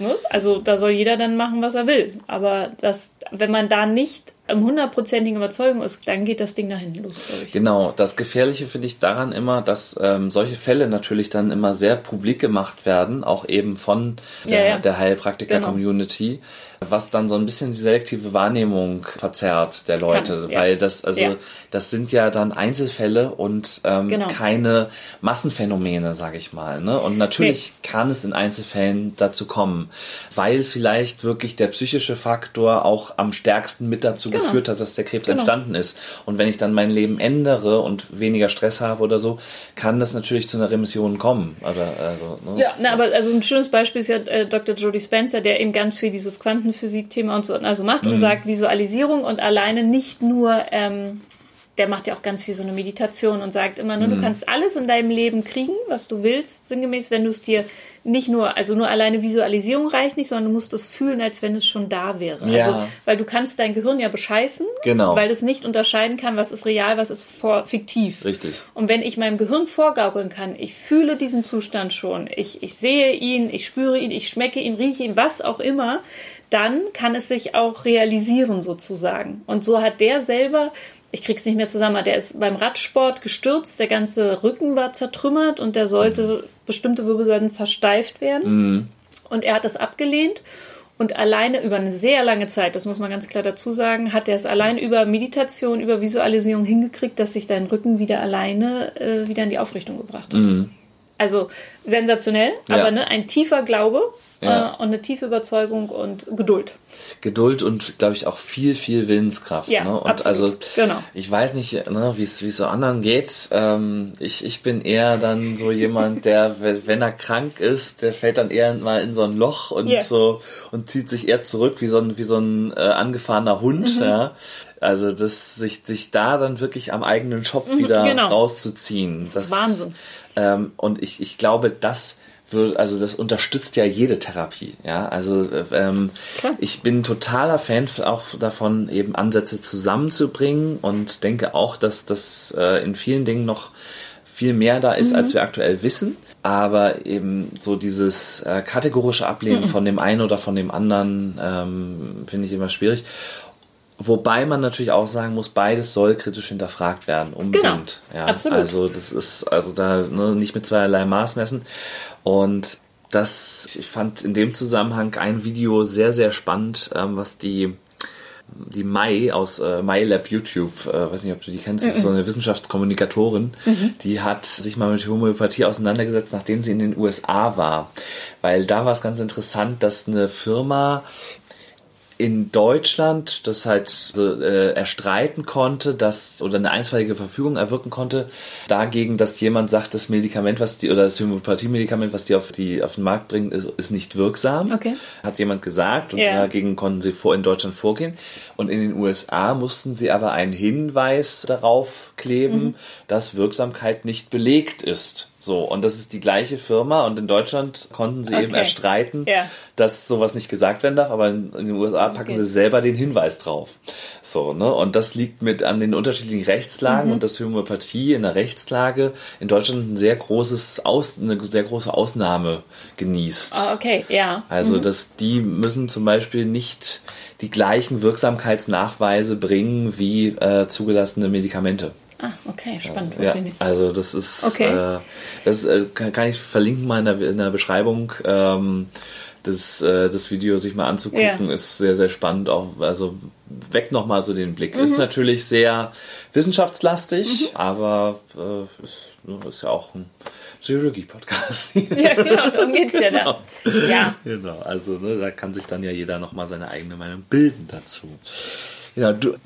Speaker 2: ne, also da soll jeder dann machen, was er will. Aber das, wenn man da nicht im hundertprozentigen Überzeugung ist, dann geht das Ding nach hinten los.
Speaker 1: Genau, das Gefährliche finde ich daran immer, dass ähm, solche Fälle natürlich dann immer sehr publik gemacht werden, auch eben von der,
Speaker 2: Ja, ja.
Speaker 1: der Heilpraktiker-Community, was dann so ein bisschen die selektive Wahrnehmung verzerrt der Leute,
Speaker 2: Kann's, ja.
Speaker 1: weil das, also
Speaker 2: Ja.
Speaker 1: das sind ja dann Einzelfälle und ähm,
Speaker 2: Genau.
Speaker 1: keine Massenphänomene, sage ich mal. Ne? Und natürlich kann es in Einzelfällen dazu kommen, weil vielleicht wirklich der psychische Faktor auch am stärksten mit dazu
Speaker 2: Genau.
Speaker 1: geführt hat, dass der Krebs
Speaker 2: Genau.
Speaker 1: entstanden ist. Und wenn ich dann mein Leben ändere und weniger Stress habe oder so, kann das natürlich zu einer Remission kommen. Aber also, ne?
Speaker 2: Ja, na, aber also ein schönes Beispiel ist ja äh, Dr. Jody Spencer, der eben ganz viel dieses Quantenphysik-Thema und so also macht
Speaker 1: Mhm.
Speaker 2: und sagt Visualisierung und alleine nicht nur, ähm, der macht ja auch ganz viel so eine Meditation und sagt immer, ne,
Speaker 1: Mhm.
Speaker 2: du kannst alles in deinem Leben kriegen, was du willst, sinngemäß, wenn du es dir nicht nur, also nur alleine Visualisierung reicht nicht, sondern du musst es fühlen, als wenn es schon da wäre.
Speaker 1: Ja.
Speaker 2: Also, weil du kannst dein Gehirn ja bescheißen,
Speaker 1: Genau.
Speaker 2: weil es nicht unterscheiden kann, was ist real, was ist vor, fiktiv.
Speaker 1: Richtig.
Speaker 2: Und wenn ich meinem Gehirn vorgaukeln kann, ich fühle diesen Zustand schon, ich, ich sehe ihn, ich spüre ihn, ich schmecke ihn, rieche ihn, was auch immer, dann kann es sich auch realisieren sozusagen. Und so hat der selber, ich krieg's nicht mehr zusammen, der ist beim Radsport gestürzt, der ganze Rücken war zertrümmert und der sollte, bestimmte Wirbelsäulen versteift werden. Und er hat das abgelehnt. Und alleine über eine sehr lange Zeit, das muss man ganz klar dazu sagen, hat er es allein über Meditation, über Visualisierung hingekriegt, dass sich dein Rücken wieder alleine äh, wieder in die Aufrichtung gebracht hat. Also sensationell,
Speaker 1: Ja.
Speaker 2: aber ne, ein tiefer Glaube
Speaker 1: Ja.
Speaker 2: äh, und eine tiefe Überzeugung und Geduld.
Speaker 1: Geduld und, glaube ich, auch viel, viel Willenskraft.
Speaker 2: Ja,
Speaker 1: ne? Und
Speaker 2: absolut.
Speaker 1: also,
Speaker 2: Genau.
Speaker 1: ich weiß nicht, ne, wie es so anderen geht. Ähm, ich, ich bin eher dann so jemand, der, wenn er krank ist, der fällt dann eher mal in so ein Loch und
Speaker 2: Ja.
Speaker 1: so und zieht sich eher zurück wie so ein, wie so ein äh, angefahrener
Speaker 2: Mhm.
Speaker 1: Hund. Ja? Also, das, sich, sich da dann wirklich am eigenen Schopf wieder
Speaker 2: genau.
Speaker 1: rauszuziehen. Das,
Speaker 2: Wahnsinn.
Speaker 1: Ähm, und ich, ich glaube, das wird, also das unterstützt ja jede Therapie. Ja, also äh, ähm,
Speaker 2: Klar.
Speaker 1: ich bin totaler Fan auch davon, eben Ansätze zusammenzubringen und denke auch, dass das äh, in vielen Dingen noch viel mehr da ist, als wir aktuell wissen. Aber eben so dieses äh, kategorische Ablehnen von dem einen oder von dem anderen ähm, finde ich immer schwierig. Wobei man natürlich auch sagen muss, beides soll kritisch hinterfragt werden, unbedingt. Ja,
Speaker 2: absolut.
Speaker 1: Also das ist also da ne, nicht mit zweierlei Maß messen. Und das, ich fand in dem Zusammenhang ein Video sehr, sehr spannend, ähm, was die die Mai aus äh, MyLab YouTube, äh, weiß nicht, ob du die kennst, das ist so eine Wissenschaftskommunikatorin, die hat sich mal mit Homöopathie auseinandergesetzt, nachdem sie in den USA war. Weil da war es ganz interessant, dass eine Firma in Deutschland das halt so, äh, erstreiten konnte, dass oder eine einstweilige Verfügung erwirken konnte, dagegen, dass jemand sagt, das Medikament, was die oder das Homöopathie-Medikament, was die auf die auf den Markt bringen, ist, ist nicht wirksam.
Speaker 2: Okay.
Speaker 1: Hat jemand gesagt und
Speaker 2: Ja.
Speaker 1: dagegen konnten sie vor in Deutschland vorgehen. Und in den USA mussten sie aber einen Hinweis darauf kleben, dass Wirksamkeit nicht belegt ist. So, und das ist die gleiche Firma und in Deutschland konnten sie okay. eben erstreiten, ja. dass sowas nicht gesagt werden darf, aber in, in den USA packen okay. sie selber den Hinweis drauf. So, ne? Und das liegt mit an den unterschiedlichen Rechtslagen mhm. und dass Homöopathie in der Rechtslage in Deutschland ein sehr großes Aus, eine sehr große Ausnahme genießt.
Speaker 2: Oh, okay, ja.
Speaker 1: Also, mhm. dass die müssen zum Beispiel nicht die gleichen Wirksamkeitsnachweise bringen wie äh, zugelassene Medikamente.
Speaker 2: Ah, okay, spannend.
Speaker 1: Also, ja, also das ist, okay. äh, das äh, kann, kann, ich verlinken mal in der, in der Beschreibung. Ähm, das, äh, das Video sich mal anzugucken, ja. ist sehr, sehr spannend. Auch, also weckt nochmal so den Blick. Mhm. Ist natürlich sehr wissenschaftslastig, mhm. aber äh, ist, ist ja auch ein Psychologie-Podcast.
Speaker 2: ja, genau, darum geht es ja da. Genau. Ja.
Speaker 1: Genau, also ne, da kann sich dann ja jeder nochmal seine eigene Meinung bilden dazu. Ja, du,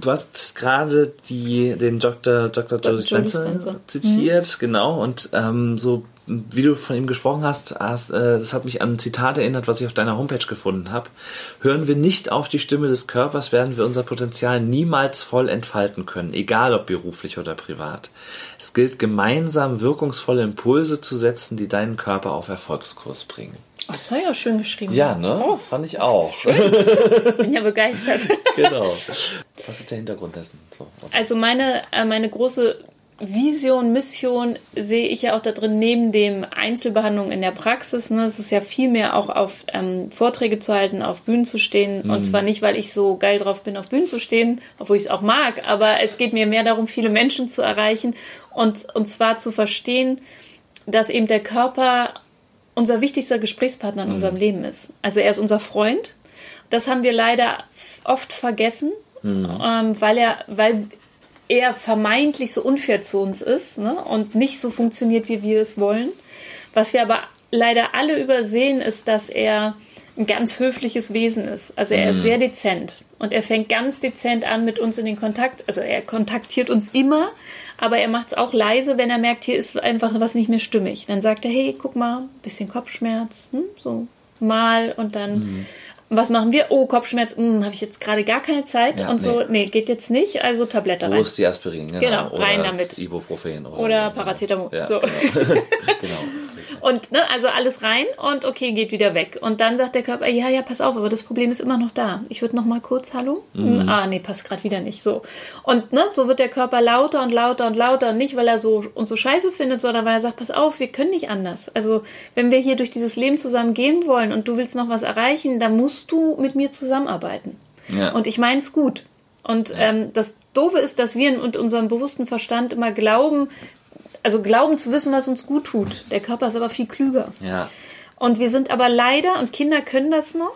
Speaker 1: du hast gerade die, den Dr. Dr. Joe Spencer zitiert, mhm. genau, und ähm, so wie du von ihm gesprochen hast, hast äh, das hat mich an ein Zitat erinnert, was ich auf deiner Homepage gefunden habe. Hören wir nicht auf die Stimme des Körpers, werden wir unser Potenzial niemals voll entfalten können, egal ob beruflich oder privat. Es gilt gemeinsam wirkungsvolle Impulse zu setzen, die deinen Körper auf Erfolgskurs bringen.
Speaker 2: Oh, das habe ich auch schön geschrieben.
Speaker 1: Ja, ne? Oh. Fand ich auch.
Speaker 2: Bin ja begeistert.
Speaker 1: genau. Was ist der Hintergrund dessen? So,
Speaker 2: also meine, äh, meine große Vision, Mission sehe ich ja auch da drin, neben dem Einzelbehandlung in der Praxis. Ne, es ist ja viel mehr auch auf ähm, Vorträge zu halten, auf Bühnen zu stehen. Mhm. Und zwar nicht, weil ich so geil drauf bin, auf Bühnen zu stehen, obwohl ich es auch mag, aber es geht mir mehr darum, viele Menschen zu erreichen und, und zwar zu verstehen, dass eben der Körper unser wichtigster Gesprächspartner in mhm. unserem Leben ist. Also er ist unser Freund. Das haben wir leider oft vergessen, mhm. ähm, weil er, weil er vermeintlich so unfair zu uns ist ne? und nicht so funktioniert, wie wir es wollen. Was wir aber leider alle übersehen, ist, dass er ein ganz höfliches Wesen ist. Also er ist mhm. sehr dezent und er fängt ganz dezent an mit uns in den Kontakt. Also er kontaktiert uns immer, aber er macht es auch leise, wenn er merkt, hier ist einfach was nicht mehr stimmig. Dann sagt er, hey, guck mal, bisschen Kopfschmerz, hm, so mal und dann mhm was machen wir? Oh, Kopfschmerz, hm, habe ich jetzt gerade gar keine Zeit ja, und so. Nee. nee, geht jetzt nicht, also Tablette
Speaker 1: Wo
Speaker 2: rein.
Speaker 1: Wo ist die Aspirin?
Speaker 2: Genau, genau rein damit.
Speaker 1: Ibuprofen
Speaker 2: oder, oder Paracetamol. Ja, so. genau. genau. Und ne, also alles rein und okay, geht wieder weg. Und dann sagt der Körper, ja, ja, pass auf, aber das Problem ist immer noch da. Ich würde noch mal kurz, hallo? Mhm. Ah, nee, passt gerade wieder nicht. So. Und ne, so wird der Körper lauter und lauter und lauter. Nicht, weil er so uns so scheiße findet, sondern weil er sagt, pass auf, wir können nicht anders. Also, wenn wir hier durch dieses Leben zusammen gehen wollen und du willst noch was erreichen, dann musst du mit mir zusammenarbeiten. Ja. Und ich meine es gut. Und ja. ähm, das Doofe ist, dass wir in unserem bewussten Verstand immer glauben, also glauben zu wissen, was uns gut tut. Der Körper ist aber viel klüger.
Speaker 1: Ja.
Speaker 2: Und wir sind aber leider, und Kinder können das noch,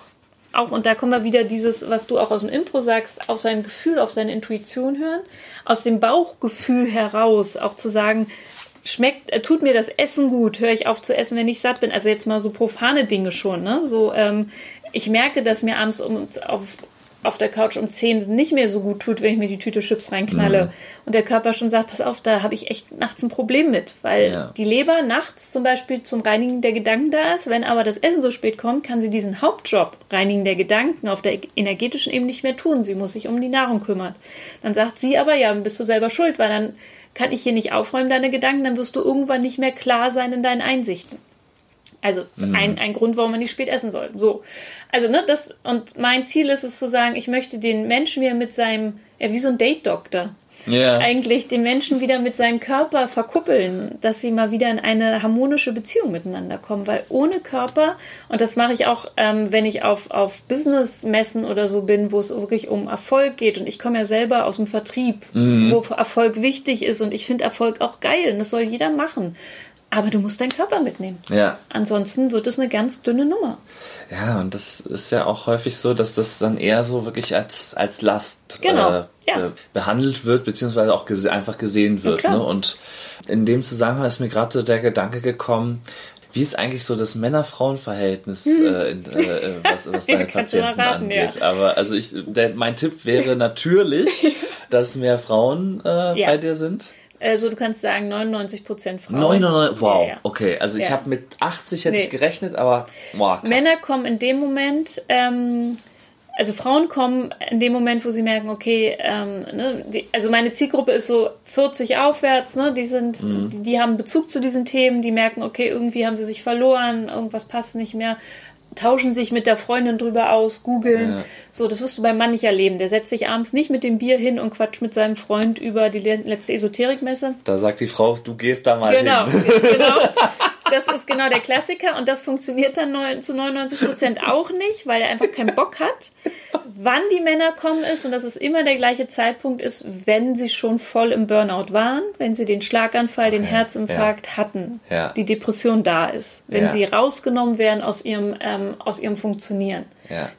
Speaker 2: auch, und da kommen wir wieder dieses, was du auch aus dem Impro sagst, auf sein Gefühl, auf seine Intuition hören, aus dem Bauchgefühl heraus auch zu sagen, schmeckt, äh, tut mir das Essen gut, höre ich auf zu essen, wenn ich satt bin. Also jetzt mal so profane Dinge schon, ne? So, ähm, ich merke, dass mir abends um, auf, auf der Couch um 10 nicht mehr so gut tut, wenn ich mir die Tüte Chips reinknalle. Mhm. Und der Körper schon sagt, pass auf, da habe ich echt nachts ein Problem mit. Weil ja. die Leber nachts zum Beispiel zum Reinigen der Gedanken da ist. Wenn aber das Essen so spät kommt, kann sie diesen Hauptjob, Reinigen der Gedanken, auf der energetischen Ebene nicht mehr tun. Sie muss sich um die Nahrung kümmern. Dann sagt sie aber, ja, bist du selber schuld, weil dann kann ich hier nicht aufräumen, deine Gedanken, dann wirst du irgendwann nicht mehr klar sein in deinen Einsichten. Also mhm. ein, ein Grund, warum man nicht spät essen soll. So. Also, ne, das, und mein Ziel ist es zu sagen, ich möchte den Menschen wieder mit seinem, ja, wie so ein Date-Doktor. Yeah. Eigentlich den Menschen wieder mit seinem Körper verkuppeln, dass sie mal wieder in eine harmonische Beziehung miteinander kommen. Weil ohne Körper, und das mache ich auch, ähm, wenn ich auf, auf Business-Messen oder so bin, wo es wirklich um Erfolg geht. Und ich komme ja selber aus dem Vertrieb, mhm. wo Erfolg wichtig ist. Und ich finde Erfolg auch geil. Und das soll jeder machen. Aber du musst deinen Körper mitnehmen.
Speaker 1: Ja.
Speaker 2: Ansonsten wird es eine ganz dünne Nummer.
Speaker 1: Ja, und das ist ja auch häufig so, dass das dann eher so wirklich als, als Last
Speaker 2: genau. äh, ja.
Speaker 1: behandelt wird, beziehungsweise auch gese einfach gesehen wird. Ne? Und in dem Zusammenhang ist mir gerade so der Gedanke gekommen, wie ist eigentlich so das Männer-Frauen-Verhältnis, hm. äh, äh, äh was, was deine Patienten raten, angeht? Ja. Aber also ich, der, mein Tipp wäre natürlich, dass mehr Frauen äh, ja. bei dir sind.
Speaker 2: Also du kannst sagen 99 Prozent Frauen.
Speaker 1: 99, wow, ja, ja. okay. Also ich habe mit 80 hätte nee. ich gerechnet, aber wow,
Speaker 2: krass. Männer kommen in dem Moment, ähm, also Frauen kommen in dem Moment, wo sie merken, okay, ähm, ne, die, also meine Zielgruppe ist so 40 aufwärts, ne, die sind, mhm. die, die, haben Bezug zu diesen Themen, die merken, okay, irgendwie haben sie sich verloren, irgendwas passt nicht mehr, tauschen sich mit der Freundin drüber aus, googeln. Ja. So, das wirst du beim Mann nicht erleben. Der setzt sich abends nicht mit dem Bier hin und quatscht mit seinem Freund über die letzte Esoterikmesse.
Speaker 1: Da sagt die Frau, du gehst da mal
Speaker 2: genau,
Speaker 1: hin.
Speaker 2: Genau, das ist genau der Klassiker und das funktioniert dann zu 99 Prozent auch nicht, weil er einfach keinen Bock hat. Wann die Männer kommen ist, und das ist immer der gleiche Zeitpunkt, ist, wenn sie schon voll im Burnout waren, wenn sie den Schlaganfall, den Herzinfarkt ja. hatten, ja. die Depression da ist, wenn ja. sie rausgenommen werden aus ihrem, ähm, aus ihrem Funktionieren.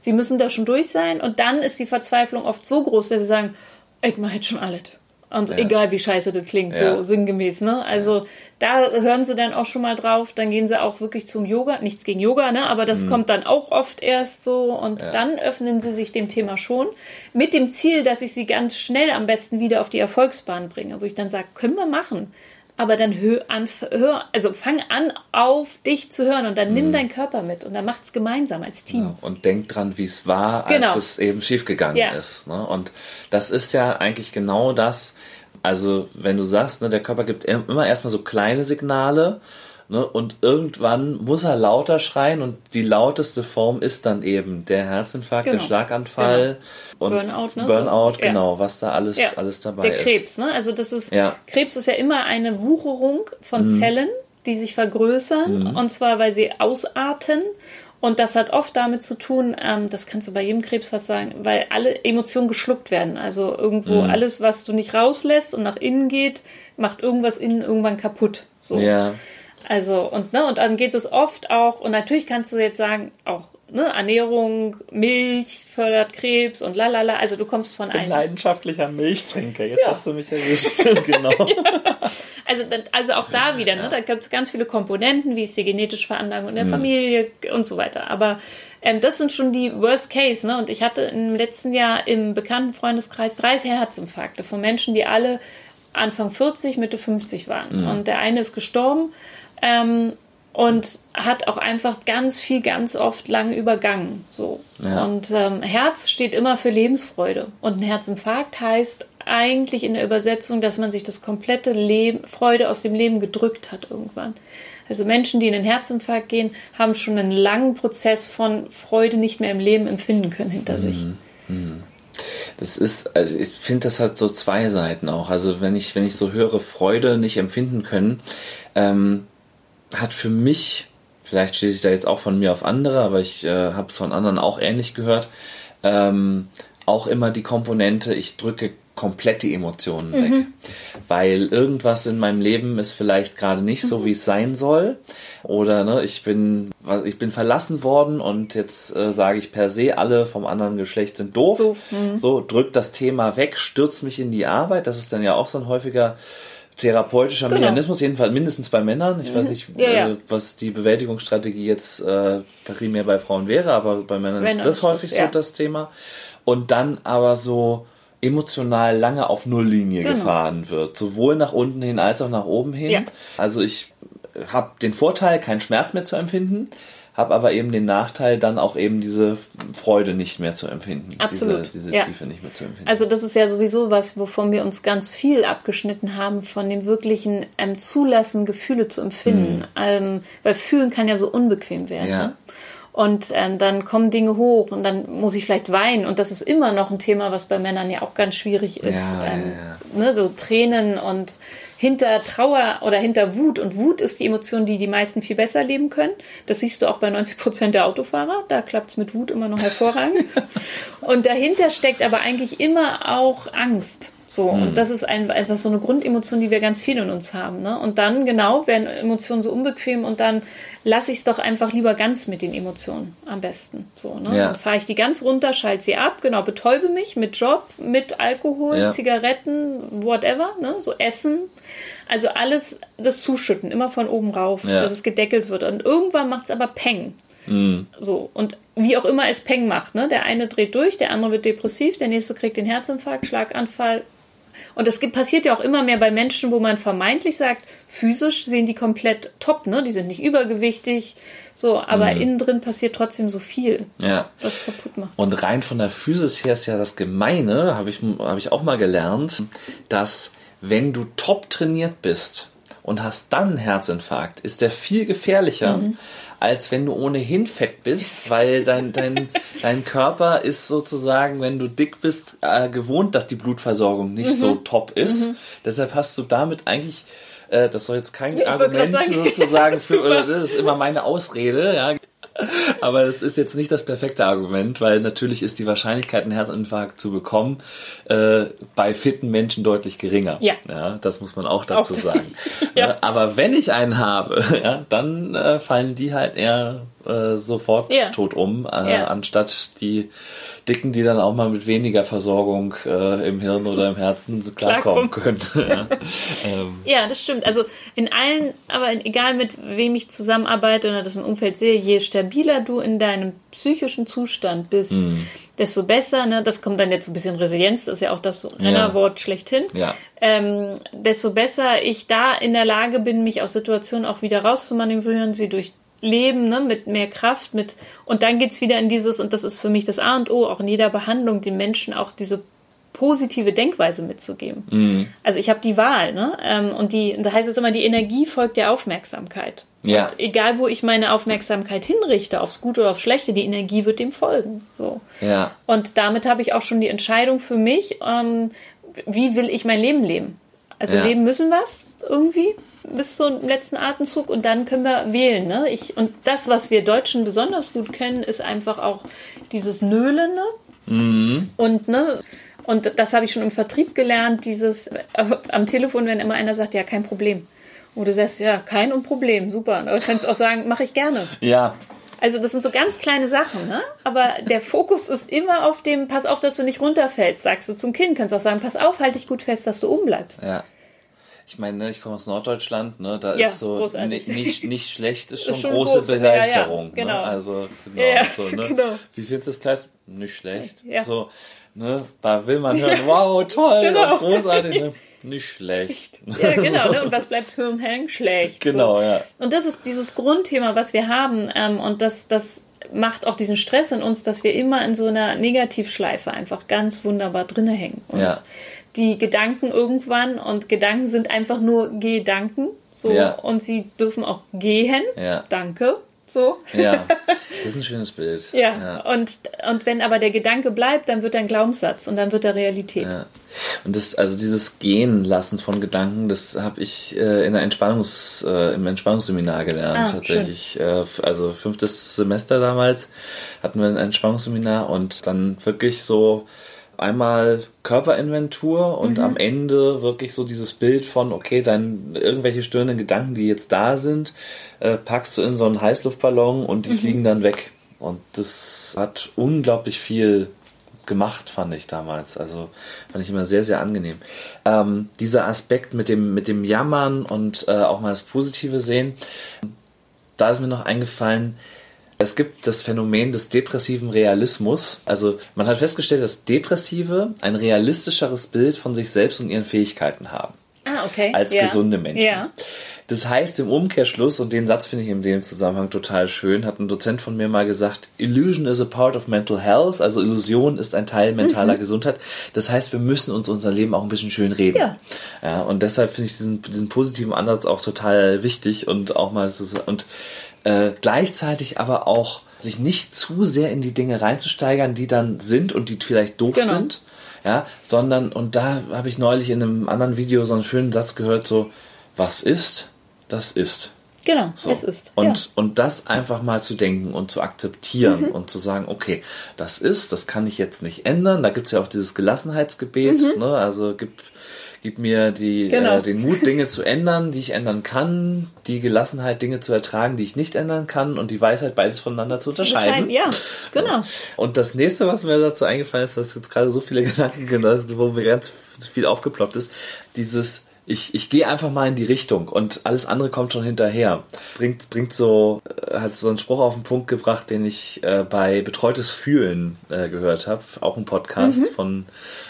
Speaker 2: Sie müssen da schon durch sein und dann ist die Verzweiflung oft so groß, dass sie sagen, ich mache jetzt schon alles. Und ja. egal wie scheiße das klingt, ja. so sinngemäß, ne? Also da hören sie dann auch schon mal drauf, dann gehen sie auch wirklich zum Yoga, nichts gegen Yoga, ne? Aber das mhm. kommt dann auch oft erst so und ja. dann öffnen sie sich dem Thema schon mit dem Ziel, dass ich sie ganz schnell am besten wieder auf die Erfolgsbahn bringe, wo ich dann sage, können wir machen aber dann hör an, hör, also fang an, auf dich zu hören und dann nimm mhm. deinen Körper mit und dann macht's gemeinsam als Team. Ja,
Speaker 1: und denk dran, wie es war, genau. als es eben schiefgegangen ja. ist. Ne? Und das ist ja eigentlich genau das, also wenn du sagst, ne, der Körper gibt immer erstmal so kleine Signale Ne? Und irgendwann muss er lauter schreien und die lauteste Form ist dann eben der Herzinfarkt, genau. der Schlaganfall genau. und Burnout, ne? Burnout so. genau, ja. was da alles, ja. alles dabei
Speaker 2: ist. Der Krebs, ne? Also das ist, ja. Krebs ist ja immer eine Wucherung von mhm. Zellen, die sich vergrößern mhm. und zwar, weil sie ausarten und das hat oft damit zu tun, ähm, das kannst du bei jedem Krebs fast sagen, weil alle Emotionen geschluckt werden. Also irgendwo mhm. alles, was du nicht rauslässt und nach innen geht, macht irgendwas innen irgendwann kaputt. So. Ja. Also, und, ne, und dann geht es oft auch, und natürlich kannst du jetzt sagen, auch ne, Ernährung, Milch fördert Krebs und lalala. Also du kommst von
Speaker 1: einem.
Speaker 2: Ein
Speaker 1: leidenschaftlicher Milchtrinker, jetzt ja. hast du mich erwischt. genau.
Speaker 2: ja. also, also auch da wieder, ne, ja. da gibt es ganz viele Komponenten, wie ist die genetische Veranlagung in der mhm. Familie und so weiter. Aber ähm, das sind schon die Worst Case, ne? Und ich hatte im letzten Jahr im bekannten Freundeskreis drei Herzinfarkte von Menschen, die alle Anfang 40, Mitte 50 waren. Mhm. Und der eine ist gestorben ähm, und hat auch einfach ganz viel, ganz oft lang übergangen. So. Ja. Und ähm, Herz steht immer für Lebensfreude. Und ein Herzinfarkt heißt eigentlich in der Übersetzung, dass man sich das komplette Leben, Freude aus dem Leben gedrückt hat irgendwann. Also Menschen, die in den Herzinfarkt gehen, haben schon einen langen Prozess von Freude nicht mehr im Leben empfinden können hinter mhm. sich. Mhm.
Speaker 1: Das ist, also ich finde, das hat so zwei Seiten auch. Also wenn ich, wenn ich so höre, Freude nicht empfinden können, ähm, hat für mich, vielleicht schließe ich da jetzt auch von mir auf andere, aber ich äh, habe es von anderen auch ähnlich gehört, ähm, auch immer die Komponente, ich drücke komplett die Emotionen mhm. weg. Weil irgendwas in meinem Leben ist vielleicht gerade nicht mhm. so, wie es sein soll. Oder ne, ich bin, ich bin verlassen worden und jetzt äh, sage ich per se, alle vom anderen Geschlecht sind doof. doof. Mhm. So, drückt das Thema weg, stürzt mich in die Arbeit. Das ist dann ja auch so ein häufiger therapeutischer genau. Mechanismus, jedenfalls mindestens bei Männern. Ich weiß mhm. nicht, ja, ja. Äh, was die Bewältigungsstrategie jetzt äh, primär bei Frauen wäre, aber bei Männern Männer ist das häufig das, ja. so das Thema. Und dann aber so emotional lange auf Nulllinie genau. gefahren wird, sowohl nach unten hin als auch nach oben hin. Also ich habe den Vorteil, keinen Schmerz mehr zu empfinden habe aber eben den Nachteil, dann auch eben diese Freude nicht mehr zu empfinden.
Speaker 2: Absolut.
Speaker 1: Diese, diese
Speaker 2: ja.
Speaker 1: Tiefe nicht mehr zu empfinden.
Speaker 2: Also das ist ja sowieso was, wovon wir uns ganz viel abgeschnitten haben, von dem wirklichen ähm, Zulassen, Gefühle zu empfinden. Mhm. Ähm, weil fühlen kann ja so unbequem werden. Ja. Ne? Und ähm, dann kommen Dinge hoch und dann muss ich vielleicht weinen. Und das ist immer noch ein Thema, was bei Männern ja auch ganz schwierig ist. Ja, ähm. Ne, so Tränen und hinter Trauer oder hinter Wut. Und Wut ist die Emotion, die die meisten viel besser leben können. Das siehst du auch bei 90 Prozent der Autofahrer. Da klappt es mit Wut immer noch hervorragend. und dahinter steckt aber eigentlich immer auch Angst. So, mhm. und das ist ein, einfach so eine Grundemotion, die wir ganz viel in uns haben. Ne? Und dann, genau, werden Emotionen so unbequem und dann lasse ich es doch einfach lieber ganz mit den Emotionen am besten. So, ne? Ja. Dann fahre ich die ganz runter, schalte sie ab, genau, betäube mich mit Job, mit Alkohol, ja. Zigaretten, whatever, ne? So Essen. Also alles, das Zuschütten, immer von oben rauf, ja. dass es gedeckelt wird. Und irgendwann macht es aber Peng. Mhm. So, und wie auch immer es Peng macht, ne? Der eine dreht durch, der andere wird depressiv, der nächste kriegt den Herzinfarkt, Schlaganfall, Und das passiert ja auch immer mehr bei Menschen, wo man vermeintlich sagt, physisch sehen die komplett top, ne? Die sind nicht übergewichtig, so, aber mhm. innen drin passiert trotzdem so viel,
Speaker 1: ja.
Speaker 2: was kaputt macht.
Speaker 1: Und rein von der Physis her ist ja das Gemeine, habe ich, hab ich auch mal gelernt, dass wenn du top trainiert bist und hast dann einen Herzinfarkt, ist der viel gefährlicher. Mhm als wenn du ohnehin fett bist, weil dein, dein, dein Körper ist sozusagen, wenn du dick bist, äh, gewohnt, dass die Blutversorgung nicht mhm. so top ist. Mhm. Deshalb hast du damit eigentlich äh, das soll jetzt kein ja, Argument sozusagen für, oder das ist immer meine Ausrede, ja. Aber es ist jetzt nicht das perfekte Argument, weil natürlich ist die Wahrscheinlichkeit, einen Herzinfarkt zu bekommen, äh, bei fitten Menschen deutlich geringer.
Speaker 2: Ja.
Speaker 1: ja das muss man auch dazu auch. sagen. ja. Aber wenn ich einen habe, ja, dann äh, fallen die halt eher äh, sofort ja. tot um, äh, ja. anstatt die Dicken, die dann auch mal mit weniger Versorgung äh, im Hirn oder im Herzen klarkommen können. ja.
Speaker 2: Ähm. ja, das stimmt. Also in allen, aber egal mit wem ich zusammenarbeite oder das im Umfeld sehe, je stabiler du in deinem psychischen Zustand bist, mm. desto besser, ne, das kommt dann jetzt so ein bisschen Resilienz, das ist ja auch das Rennerwort ja. schlechthin,
Speaker 1: ja.
Speaker 2: ähm, desto besser ich da in der Lage bin, mich aus Situationen auch wieder rauszumanövrieren, sie durch leben, ne, mit mehr Kraft, mit und dann geht's wieder in dieses, und das ist für mich das A und O, auch in jeder Behandlung, den Menschen auch diese positive Denkweise mitzugeben.
Speaker 1: Mhm.
Speaker 2: Also ich habe die Wahl, ne? Ähm, und die, da heißt es immer, die Energie folgt der Aufmerksamkeit.
Speaker 1: Ja.
Speaker 2: Und egal, wo ich meine Aufmerksamkeit hinrichte, aufs Gute oder aufs Schlechte, die Energie wird dem folgen. So.
Speaker 1: Ja.
Speaker 2: Und damit habe ich auch schon die Entscheidung für mich, ähm, wie will ich mein Leben leben? Also ja. leben müssen was irgendwie bis zum letzten Atemzug und dann können wir wählen. Ne? Ich, und das, was wir Deutschen besonders gut kennen, ist einfach auch dieses Nölen. Ne?
Speaker 1: Mhm.
Speaker 2: Und, ne, und das habe ich schon im Vertrieb gelernt, dieses am Telefon, wenn immer einer sagt, ja, kein Problem. Und du sagst, ja, kein Problem, super. Aber du kannst auch sagen, mache ich gerne.
Speaker 1: Ja.
Speaker 2: Also das sind so ganz kleine Sachen, ne? Aber der Fokus ist immer auf dem, pass auf, dass du nicht runterfällst, sagst du zum Kind. Kannst auch sagen, pass auf, halt dich gut fest, dass du oben bleibst.
Speaker 1: Ja ich meine, ne, ich komme aus Norddeutschland, ne, da
Speaker 2: ja,
Speaker 1: ist so nicht, nicht schlecht, ist schon,
Speaker 2: ist schon
Speaker 1: große
Speaker 2: groß.
Speaker 1: Begeisterung.
Speaker 2: Ja, ja, genau.
Speaker 1: Ne? Also genau, so, ne?
Speaker 2: genau.
Speaker 1: Wie findest du das Kleid? Nicht schlecht.
Speaker 2: Ja.
Speaker 1: So, ne, da will man hören, wow, toll, genau. großartig, ne? Nicht schlecht.
Speaker 2: Ja, genau. Ne? Und was bleibt hängen? Schlecht.
Speaker 1: Genau,
Speaker 2: so.
Speaker 1: ja.
Speaker 2: Und das ist dieses Grundthema, was wir haben. Ähm, und das, das macht auch diesen Stress in uns, dass wir immer in so einer Negativschleife einfach ganz wunderbar drinne hängen. Und
Speaker 1: ja
Speaker 2: die Gedanken irgendwann und Gedanken sind einfach nur Gedanken. So,
Speaker 1: ja.
Speaker 2: und sie dürfen auch gehen.
Speaker 1: Ja.
Speaker 2: Danke. So.
Speaker 1: Ja, das ist ein schönes Bild.
Speaker 2: ja. ja, Und, und wenn aber der Gedanke bleibt, dann wird er ein Glaubenssatz und dann wird er Realität.
Speaker 1: Ja. Und das, also dieses Gehen lassen von Gedanken, das habe ich äh, in der Entspannungs, äh, im Entspannungsseminar gelernt.
Speaker 2: Ah,
Speaker 1: tatsächlich. Äh, also fünftes Semester damals hatten wir ein Entspannungsseminar und dann wirklich so einmal Körperinventur und mhm. am Ende wirklich so dieses Bild von, okay, dann irgendwelche störenden Gedanken, die jetzt da sind, äh, packst du in so einen Heißluftballon und die mhm. fliegen dann weg. Und das hat unglaublich viel gemacht, fand ich damals. Also fand ich immer sehr, sehr angenehm. Ähm, dieser Aspekt mit dem, mit dem Jammern und äh, auch mal das Positive sehen, da ist mir noch eingefallen, es gibt das Phänomen des depressiven Realismus. Also man hat festgestellt, dass Depressive ein realistischeres Bild von sich selbst und ihren Fähigkeiten haben.
Speaker 2: Ah, okay.
Speaker 1: Als
Speaker 2: ja.
Speaker 1: gesunde Menschen.
Speaker 2: Ja.
Speaker 1: Das heißt im Umkehrschluss, und den Satz finde ich in dem Zusammenhang total schön, hat ein Dozent von mir mal gesagt, Illusion is a part of mental health, also Illusion ist ein Teil mentaler mhm. Gesundheit. Das heißt, wir müssen uns unser Leben auch ein bisschen schön reden.
Speaker 2: Ja.
Speaker 1: ja und deshalb finde ich diesen, diesen positiven Ansatz auch total wichtig und auch mal und äh, gleichzeitig aber auch sich nicht zu sehr in die Dinge reinzusteigern, die dann sind und die vielleicht doof
Speaker 2: genau.
Speaker 1: sind, ja, sondern und da habe ich neulich in einem anderen Video so einen schönen Satz gehört, so was ist, das ist.
Speaker 2: Genau,
Speaker 1: so.
Speaker 2: es ist.
Speaker 1: Und,
Speaker 2: ja.
Speaker 1: und das einfach mal zu denken und zu akzeptieren
Speaker 2: Mhm.
Speaker 1: und zu sagen, okay, das ist, das kann ich jetzt nicht ändern. Da gibt's ja auch dieses Gelassenheitsgebet,
Speaker 2: Mhm.
Speaker 1: ne? also gib, gib mir die,
Speaker 2: Genau.
Speaker 1: äh, den Mut, Dinge zu ändern, die ich ändern kann, die Gelassenheit, Dinge zu ertragen, die ich nicht ändern kann und die Weisheit, beides voneinander zu unterscheiden.
Speaker 2: Ja, genau.
Speaker 1: Und das nächste, was mir dazu eingefallen ist, was jetzt gerade so viele Gedanken, wo mir ganz viel aufgeploppt ist, dieses ich, ich gehe einfach mal in die Richtung und alles andere kommt schon hinterher. Bringt, bringt so, äh, hat so einen Spruch auf den Punkt gebracht, den ich äh, bei Betreutes Fühlen äh, gehört habe. Auch ein Podcast mhm. von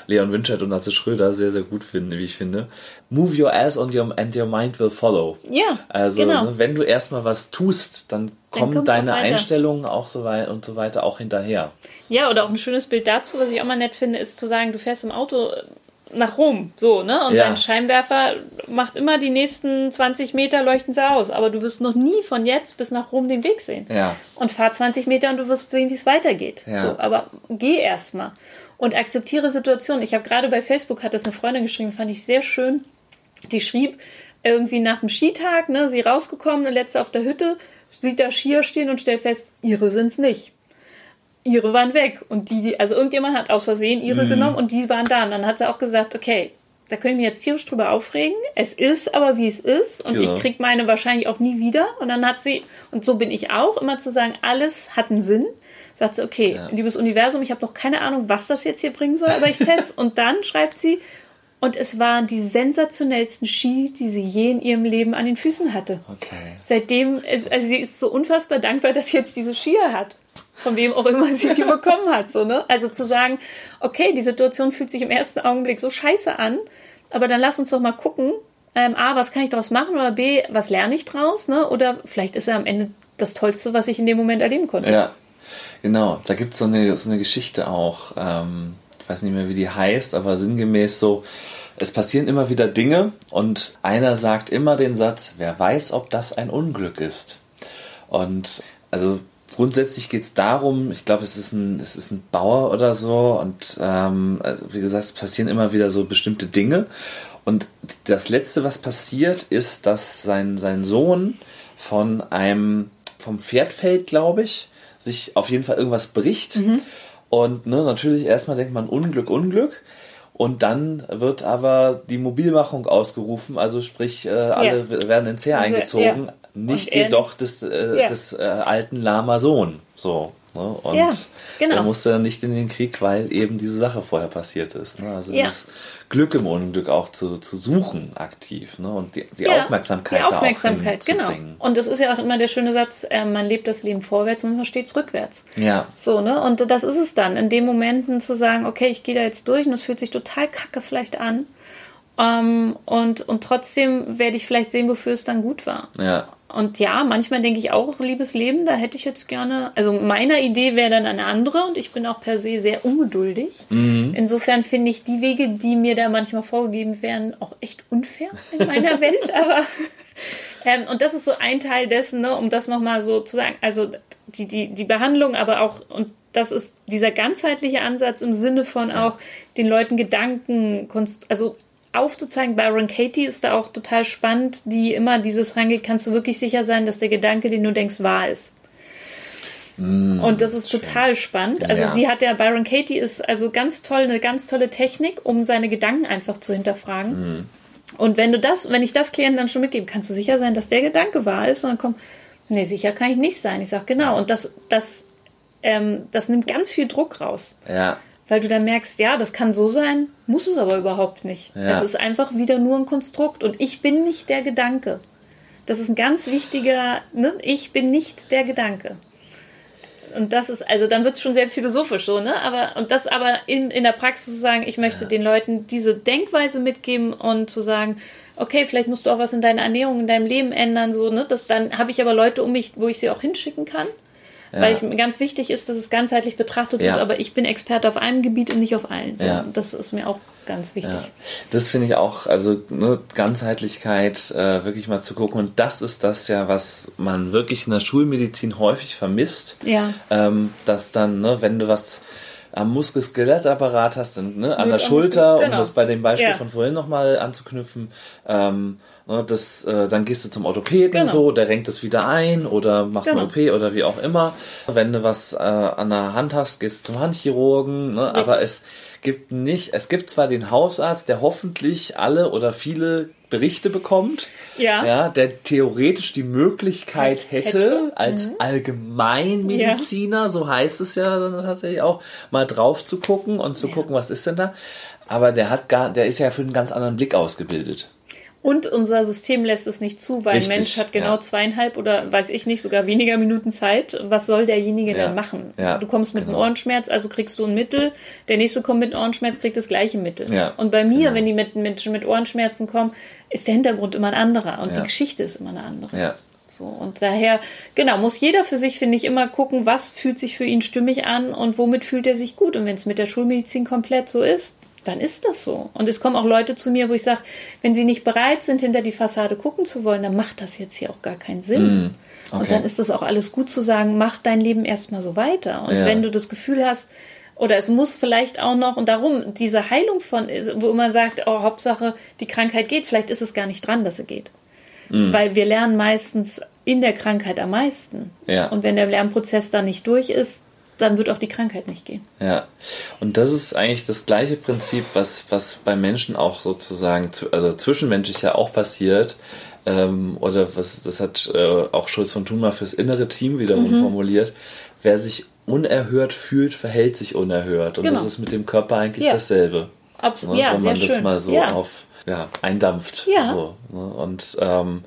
Speaker 1: Leon Winchett und Atze Schröder, sehr, sehr gut finde, wie ich finde. Move your ass on your, and your mind will follow.
Speaker 2: Ja.
Speaker 1: Also, genau. ne, wenn du erstmal was tust, dann kommen deine Einstellungen auch so weit und so weiter auch hinterher.
Speaker 2: Ja, oder auch ein schönes Bild dazu, was ich auch mal nett finde, ist zu sagen, du fährst im Auto nach Rom, so, ne? Und ja. dein Scheinwerfer macht immer die nächsten 20 Meter leuchten sie aus, aber du wirst noch nie von jetzt bis nach Rom den Weg sehen.
Speaker 1: Ja.
Speaker 2: Und fahr 20 Meter und du wirst sehen, wie es weitergeht. Ja. So, aber geh erstmal und akzeptiere Situationen. Ich habe gerade bei Facebook hat das eine Freundin geschrieben, fand ich sehr schön. Die schrieb irgendwie nach dem Skitag, ne, sie rausgekommen, letzte auf der Hütte, sieht da Skier stehen und stellt fest, ihre sind's nicht ihre waren weg. Und die, die also irgendjemand hat aus Versehen ihre mhm. genommen und die waren da. Und dann hat sie auch gesagt, okay, da können wir jetzt tierisch drüber aufregen. Es ist aber wie es ist und ja. ich krieg meine wahrscheinlich auch nie wieder. Und dann hat sie, und so bin ich auch, immer zu sagen, alles hat einen Sinn. Sagt sie, okay, ja. liebes Universum, ich habe noch keine Ahnung, was das jetzt hier bringen soll, aber ich teste. und dann schreibt sie, und es waren die sensationellsten Ski, die sie je in ihrem Leben an den Füßen hatte.
Speaker 1: Okay.
Speaker 2: Seitdem, also sie ist so unfassbar dankbar, dass sie jetzt diese Skier hat von wem auch immer sie die bekommen hat. So, ne? Also zu sagen, okay, die Situation fühlt sich im ersten Augenblick so scheiße an, aber dann lass uns doch mal gucken, ähm, A, was kann ich daraus machen oder B, was lerne ich draus? Ne? Oder vielleicht ist er am Ende das Tollste, was ich in dem Moment erleben konnte.
Speaker 1: Ja, genau. Da gibt so es eine, so eine Geschichte auch, ähm, ich weiß nicht mehr, wie die heißt, aber sinngemäß so, es passieren immer wieder Dinge und einer sagt immer den Satz, wer weiß, ob das ein Unglück ist. Und also grundsätzlich geht es darum, ich glaube, es ist ein, es ist ein Bauer oder so und ähm, also wie gesagt, es passieren immer wieder so bestimmte Dinge. Und das letzte, was passiert, ist, dass sein, sein Sohn von einem, vom Pferd fällt, glaube ich, sich auf jeden Fall irgendwas bricht. Mhm. Und ne, natürlich erstmal denkt man Unglück, Unglück. Und dann wird aber die Mobilmachung ausgerufen, also sprich, äh, alle ja. werden ins Heer also, eingezogen. Ja nicht jedoch des, äh, ja. des äh, alten Lama Sohn. So. Ne? Und ja, genau. er musste dann nicht in den Krieg, weil eben diese Sache vorher passiert ist. Ne? Also ja. das Glück im Unglück auch zu, zu suchen aktiv ne? und die, die ja, Aufmerksamkeit, die Aufmerksamkeit
Speaker 2: genau. Und das ist ja auch immer der schöne Satz, äh, man lebt das Leben vorwärts und man versteht es rückwärts.
Speaker 1: Ja.
Speaker 2: So, ne? Und das ist es dann, in den Momenten zu sagen, okay, ich gehe da jetzt durch und es fühlt sich total kacke vielleicht an. Um, ähm, und, und trotzdem werde ich vielleicht sehen, wofür es dann gut war.
Speaker 1: Ja.
Speaker 2: Und ja, manchmal denke ich auch, liebes Leben, da hätte ich jetzt gerne, also meiner Idee wäre dann eine andere und ich bin auch per se sehr ungeduldig. Mhm. Insofern finde ich die Wege, die mir da manchmal vorgegeben werden, auch echt unfair in meiner Welt. Aber ähm, und das ist so ein Teil dessen, ne, um das nochmal so zu sagen, also die, die, die Behandlung, aber auch, und das ist dieser ganzheitliche Ansatz im Sinne von auch den Leuten Gedanken, also aufzuzeigen. Byron Katie ist da auch total spannend, die immer dieses rangeht, kannst du wirklich sicher sein, dass der Gedanke, den du denkst, wahr ist. Mm, und das ist schön. total spannend. Also ja. die hat ja, Byron Katie ist also ganz toll, eine ganz tolle Technik, um seine Gedanken einfach zu hinterfragen. Mm. Und wenn du das, wenn ich das Klienten dann schon mitgebe, kannst du sicher sein, dass der Gedanke wahr ist. Und dann kommt, nee, sicher kann ich nicht sein. Ich sage, genau. Und das, das, ähm, das nimmt ganz viel Druck raus.
Speaker 1: Ja
Speaker 2: weil du dann merkst, ja, das kann so sein, muss es aber überhaupt nicht. Ja. Es ist einfach wieder nur ein Konstrukt und ich bin nicht der Gedanke. Das ist ein ganz wichtiger, ne? ich bin nicht der Gedanke. Und das ist, also dann wird es schon sehr philosophisch so, ne? Aber, und das aber in, in der Praxis zu sagen, ich möchte ja. den Leuten diese Denkweise mitgeben und zu sagen, okay, vielleicht musst du auch was in deiner Ernährung, in deinem Leben ändern, so, ne? Das, dann habe ich aber Leute um mich, wo ich sie auch hinschicken kann. Ja. Weil ich, ganz wichtig ist, dass es ganzheitlich betrachtet ja. wird, aber ich bin Experte auf einem Gebiet und nicht auf allen. So, ja. Das ist mir auch ganz wichtig.
Speaker 1: Das finde ich auch, also ne, Ganzheitlichkeit äh, wirklich mal zu gucken. Und das ist das ja, was man wirklich in der Schulmedizin häufig vermisst.
Speaker 2: Ja.
Speaker 1: Ähm, dass dann, ne, wenn du was am Muskel-Skelettapparat hast, ne, an der Schulter, genau. um das bei dem Beispiel ja. von vorhin nochmal anzuknüpfen, ähm, Ne, das, äh, dann gehst du zum Orthopäden genau. so, der renkt es wieder ein oder macht genau. eine OP oder wie auch immer. Wenn du was äh, an der Hand hast, gehst du zum Handchirurgen. Ne? Aber es gibt nicht, es gibt zwar den Hausarzt, der hoffentlich alle oder viele Berichte bekommt,
Speaker 2: ja.
Speaker 1: ja der theoretisch die Möglichkeit hätte, hätte. als mhm. Allgemeinmediziner, ja. so heißt es ja dann tatsächlich auch, mal drauf zu gucken und zu ja. gucken, was ist denn da. Aber der hat gar, der ist ja für einen ganz anderen Blick ausgebildet.
Speaker 2: Und unser System lässt es nicht zu, weil
Speaker 1: Richtig,
Speaker 2: ein Mensch hat genau
Speaker 1: ja.
Speaker 2: zweieinhalb oder weiß ich nicht, sogar weniger Minuten Zeit. Was soll derjenige
Speaker 1: Ja,
Speaker 2: denn machen?
Speaker 1: ja,
Speaker 2: du kommst mit einem
Speaker 1: genau.
Speaker 2: Ohrenschmerz, also kriegst du ein Mittel. Der nächste kommt mit einem Ohrenschmerz, kriegt das gleiche Mittel. Und bei mir,
Speaker 1: genau.
Speaker 2: wenn die mit Menschen mit Ohrenschmerzen kommen, ist der Hintergrund immer ein anderer und die Geschichte ist immer eine andere.
Speaker 1: Ja.
Speaker 2: So, und daher, genau, muss jeder für sich, finde ich, immer gucken, was fühlt sich für ihn stimmig an und womit fühlt er sich gut. Und wenn es mit der Schulmedizin komplett so ist, dann ist das so. Und es kommen auch Leute zu mir, wo ich sage, wenn sie nicht bereit sind, hinter die Fassade gucken zu wollen, dann macht das jetzt hier auch gar keinen Sinn. Und
Speaker 1: okay.
Speaker 2: dann ist es auch alles gut zu sagen, mach dein Leben erstmal so weiter. Und
Speaker 1: Ja.
Speaker 2: wenn du das Gefühl hast, oder es muss vielleicht auch noch, und darum, diese Heilung von, wo man sagt, oh, Hauptsache, die Krankheit geht, vielleicht ist es gar nicht dran, dass sie geht.
Speaker 1: Mhm.
Speaker 2: Weil wir lernen meistens in der Krankheit am meisten.
Speaker 1: Ja.
Speaker 2: Und wenn der Lernprozess dann nicht durch ist, dann wird auch die Krankheit nicht gehen.
Speaker 1: Ja, und das ist eigentlich das gleiche Prinzip, was, was bei Menschen auch sozusagen, zu- also zwischenmenschlich ja auch passiert. Ähm, oder was, das hat äh, auch Schulz von Thun mal fürs innere Team wiederum
Speaker 2: Mhm.
Speaker 1: formuliert. Wer sich unerhört fühlt, verhält sich unerhört. Und
Speaker 2: Genau.
Speaker 1: das ist mit dem Körper eigentlich
Speaker 2: Ja.
Speaker 1: dasselbe.
Speaker 2: Absolut.
Speaker 1: Ne,
Speaker 2: ja,
Speaker 1: wenn man das
Speaker 2: schön.
Speaker 1: mal so
Speaker 2: ja.
Speaker 1: auf ja, eindampft.
Speaker 2: Ja.
Speaker 1: So, ne? Und ähm,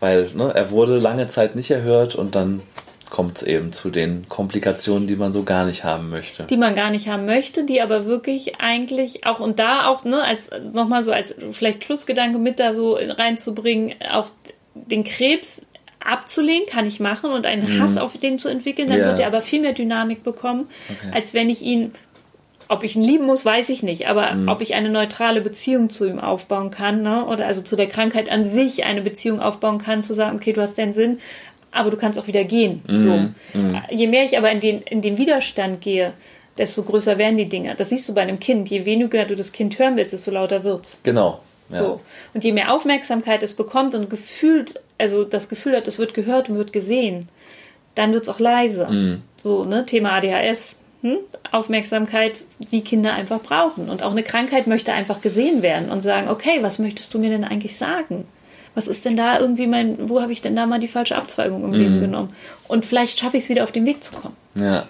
Speaker 1: weil ne, er wurde lange Zeit nicht erhört und dann kommt es eben zu den Komplikationen, die man so gar nicht haben möchte.
Speaker 2: die man gar nicht haben möchte, die aber wirklich eigentlich auch und da auch ne als nochmal so als vielleicht Schlussgedanke mit da so reinzubringen, auch den Krebs abzulehnen kann ich machen und einen Hass auf den zu entwickeln, dann
Speaker 1: Mhm. Ja.
Speaker 2: wird er aber viel mehr Dynamik bekommen,
Speaker 1: Okay.
Speaker 2: als wenn ich ihn ob ich ihn lieben muss, weiß ich nicht, aber
Speaker 1: Mhm.
Speaker 2: ob ich eine neutrale Beziehung zu ihm aufbauen kann, ne? oder also zu der Krankheit an sich eine Beziehung aufbauen kann, zu sagen, okay, du hast deinen Sinn, aber du kannst auch wieder gehen.
Speaker 1: Mhm.
Speaker 2: So. Je mehr ich aber in den, in den Widerstand gehe, desto größer werden die Dinge. Das siehst du bei einem Kind. Je weniger du das Kind hören willst, desto lauter wird's.
Speaker 1: Genau. Ja.
Speaker 2: So. Und je mehr Aufmerksamkeit es bekommt und gefühlt, also das Gefühl hat, es wird gehört und wird gesehen, dann wird's auch leise.
Speaker 1: Mhm.
Speaker 2: So, ne, Thema ADHS. Hm? Aufmerksamkeit, die Kinder einfach brauchen. Und auch eine Krankheit möchte einfach gesehen werden und sagen, okay, was möchtest du mir denn eigentlich sagen? Was ist denn da irgendwie mein, wo habe ich denn da mal die falsche Abzweigung im
Speaker 1: Mhm.
Speaker 2: Leben genommen? Und vielleicht schaffe ich es wieder auf den Weg zu kommen.
Speaker 1: Ja.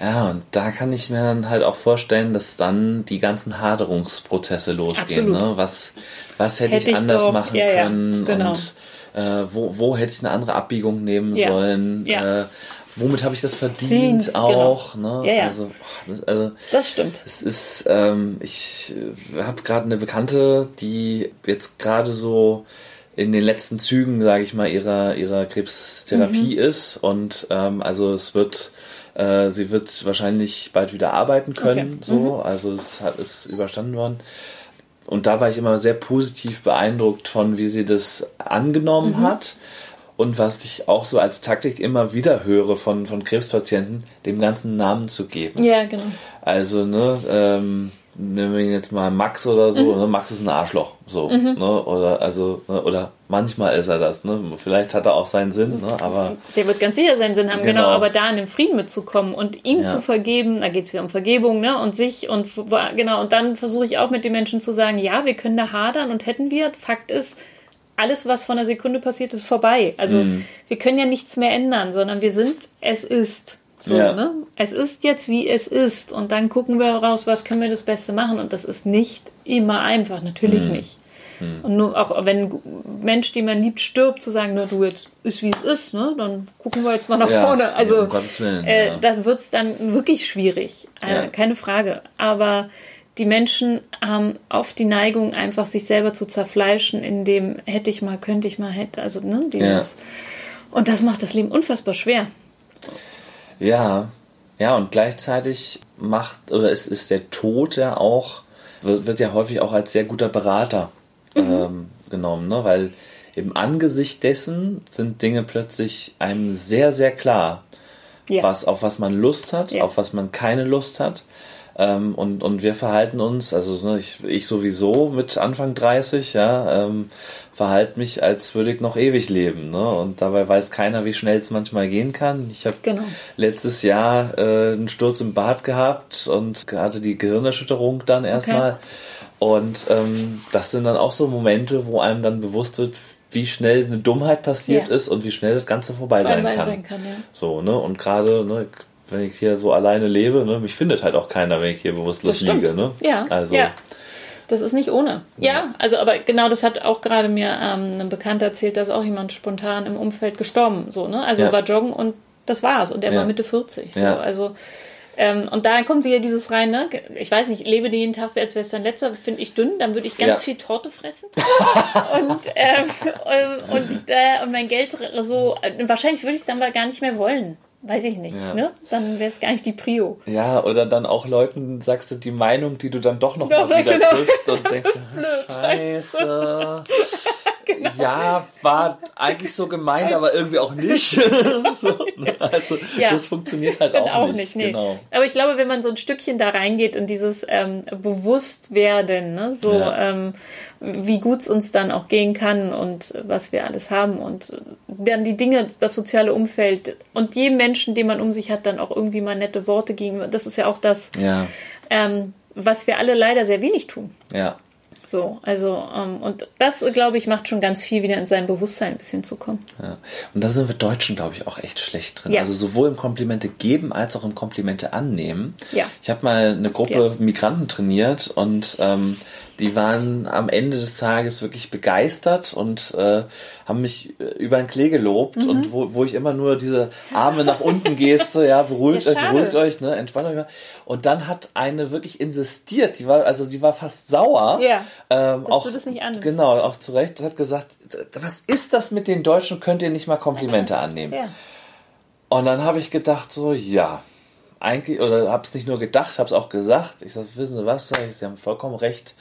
Speaker 1: Ja, und da kann ich mir dann halt auch vorstellen, dass dann die ganzen Haderungsprozesse losgehen.
Speaker 2: Absolut.
Speaker 1: Ne? Was, was hätte,
Speaker 2: Hätte
Speaker 1: ich
Speaker 2: ich
Speaker 1: anders
Speaker 2: doch,
Speaker 1: machen
Speaker 2: ja, ja,
Speaker 1: können
Speaker 2: genau.
Speaker 1: und äh, wo, wo hätte ich eine andere Abbiegung nehmen
Speaker 2: Ja,
Speaker 1: sollen?
Speaker 2: ja.
Speaker 1: Äh, womit habe ich das verdient
Speaker 2: genau.
Speaker 1: auch? Ne?
Speaker 2: Ja, ja.
Speaker 1: Also, also
Speaker 2: Das stimmt.
Speaker 1: es ist, ähm, ich habe gerade eine Bekannte, die jetzt gerade so in den letzten Zügen, sage ich mal, ihrer, ihrer Krebstherapie ist. Und ähm, also es wird, äh, sie wird wahrscheinlich bald wieder arbeiten können.
Speaker 2: Okay.
Speaker 1: So, also es hat, ist überstanden worden. Und da war ich immer sehr positiv beeindruckt von, wie sie das angenommen hat. Und was ich auch so als Taktik immer wieder höre von, von Krebspatienten, dem ganzen Namen zu geben.
Speaker 2: Ja, genau.
Speaker 1: Also, ne, ähm, nehmen wir ihn jetzt mal Max oder so,
Speaker 2: Mhm.
Speaker 1: ne, Max ist ein Arschloch, so, ne, oder, also, ne, oder manchmal ist er das, ne, vielleicht hat er auch seinen Sinn, ne, aber,
Speaker 2: Der wird ganz sicher seinen Sinn haben, genau,
Speaker 1: Genau.
Speaker 2: aber da in den Frieden mitzukommen und ihm
Speaker 1: Ja.
Speaker 2: zu vergeben, da geht es wieder um Vergebung, ne? Und sich und genau, und dann versuche ich auch mit den Menschen zu sagen, ja, wir können da hadern und hätten wir. Fakt ist, alles, was von einer Sekunde passiert, ist vorbei. Also
Speaker 1: Mhm.
Speaker 2: wir können ja nichts mehr ändern, sondern wir sind, es ist. So,
Speaker 1: Ja.
Speaker 2: ne? Es ist jetzt, wie es ist. Und dann gucken wir raus, was können wir das Beste machen. Und das ist nicht immer einfach, natürlich
Speaker 1: Mhm.
Speaker 2: nicht. Und nur auch wenn ein Mensch, den man liebt, stirbt, zu sagen, na du jetzt ist wie es ist, ne? Dann gucken wir jetzt mal nach
Speaker 1: Ja,
Speaker 2: vorne. Also
Speaker 1: um Willen,
Speaker 2: äh,
Speaker 1: ja.
Speaker 2: dann wird's dann wirklich schwierig. Äh. Keine Frage. Aber die Menschen haben oft die Neigung, einfach sich selber zu zerfleischen, in dem hätte ich mal, könnte ich mal, hätte, also ne, dieses. Und das macht das Leben unfassbar schwer.
Speaker 1: Ja, ja, und gleichzeitig macht, oder es ist der Tod ja auch, wird, wird ja häufig auch als sehr guter Berater
Speaker 2: Mhm.
Speaker 1: ähm, genommen, ne, weil im Angesicht dessen sind Dinge plötzlich einem sehr, sehr klar.
Speaker 2: Ja.
Speaker 1: was, auf was man Lust hat,
Speaker 2: Ja.
Speaker 1: auf was man keine Lust hat. Ähm, und, und wir verhalten uns, also ne, ich, ich sowieso mit Anfang 30, ja, ähm, verhalte mich, als würde ich noch ewig leben. Ne? Und dabei weiß keiner, wie schnell es manchmal gehen kann. Ich habe
Speaker 2: Genau.
Speaker 1: letztes Jahr äh, einen Sturz im Bad gehabt und hatte die Gehirnerschütterung dann erstmal. Und ähm, das sind dann auch so Momente, wo einem dann bewusst wird, wie schnell eine Dummheit passiert
Speaker 2: Ja.
Speaker 1: ist und wie schnell das Ganze vorbei sein
Speaker 2: Dabei
Speaker 1: kann.
Speaker 2: sein kann, ja.
Speaker 1: So, ne? Und gerade, ne, wenn ich hier so alleine lebe, ne, mich findet halt auch keiner, wenn ich hier bewusstlos liege, ne?
Speaker 2: Ja,
Speaker 1: Also,
Speaker 2: ja. Das ist nicht ohne. Ja, ja also aber genau das hat auch gerade mir ähm, ein Bekannter erzählt, dass auch jemand spontan im Umfeld gestorben, so, ne? Also ja. war joggen und das war's. Und er ja. war Mitte 40. So. Also ähm, und da kommt wieder dieses rein, ne? Ich weiß nicht, lebe jeden Tag, als wäre es dein letzter, finde ich dünn, dann würde ich ganz ja. viel Torte fressen. und, ähm, und, äh, und mein Geld so, wahrscheinlich würde ich es dann aber gar nicht mehr wollen. Weiß ich nicht, ja. ne? Dann wäre es gar nicht die Prio.
Speaker 1: Ja, oder dann auch Leuten sagst du die Meinung, die du dann doch noch ja, mal wieder genau. triffst und denkst, blöd, scheiße. genau. Ja, war eigentlich so gemeint, aber irgendwie auch nicht. so, ne? Also ja. das funktioniert halt auch, auch, nicht. nicht nee. genau.
Speaker 2: Aber ich glaube, wenn man so ein Stückchen da reingeht in dieses ähm, Bewusstwerden, ne? so ja. ähm, wie gut es uns dann auch gehen kann und was wir alles haben und dann die Dinge, das soziale Umfeld und jedem Menschen, den man um sich hat, dann auch irgendwie mal nette Worte gegen. Das ist ja auch das, ja. Ähm, was wir alle leider sehr wenig tun.
Speaker 1: Ja.
Speaker 2: So, also, ähm, und das, glaube ich, macht schon ganz viel, wieder in sein Bewusstsein ein bisschen zu kommen.
Speaker 1: Ja. Und da sind wir Deutschen, glaube ich, auch echt schlecht drin. Ja. Also sowohl im Komplimente geben als auch im Komplimente annehmen.
Speaker 2: Ja.
Speaker 1: Ich habe mal eine Gruppe ja. Migranten trainiert und ähm, die waren am Ende des Tages wirklich begeistert und äh, haben mich äh, über den Klee gelobt mhm. und wo, wo ich immer nur diese Arme nach unten geste, ja, beruhigt, ja, beruhigt euch, ne, entspannt euch mal. Und dann hat eine wirklich insistiert, die war, also die war fast sauer.
Speaker 2: Ja,
Speaker 1: ähm, auch,
Speaker 2: du das nicht annimmst.
Speaker 1: Genau, auch zu Recht, hat gesagt, was ist das mit den Deutschen, könnt ihr nicht mal Komplimente annehmen? Ja. Und dann habe ich gedacht so, ja, eigentlich, oder habe es nicht nur gedacht, habe es auch gesagt. Ich sage, wissen Sie was, ich, Sie haben vollkommen recht.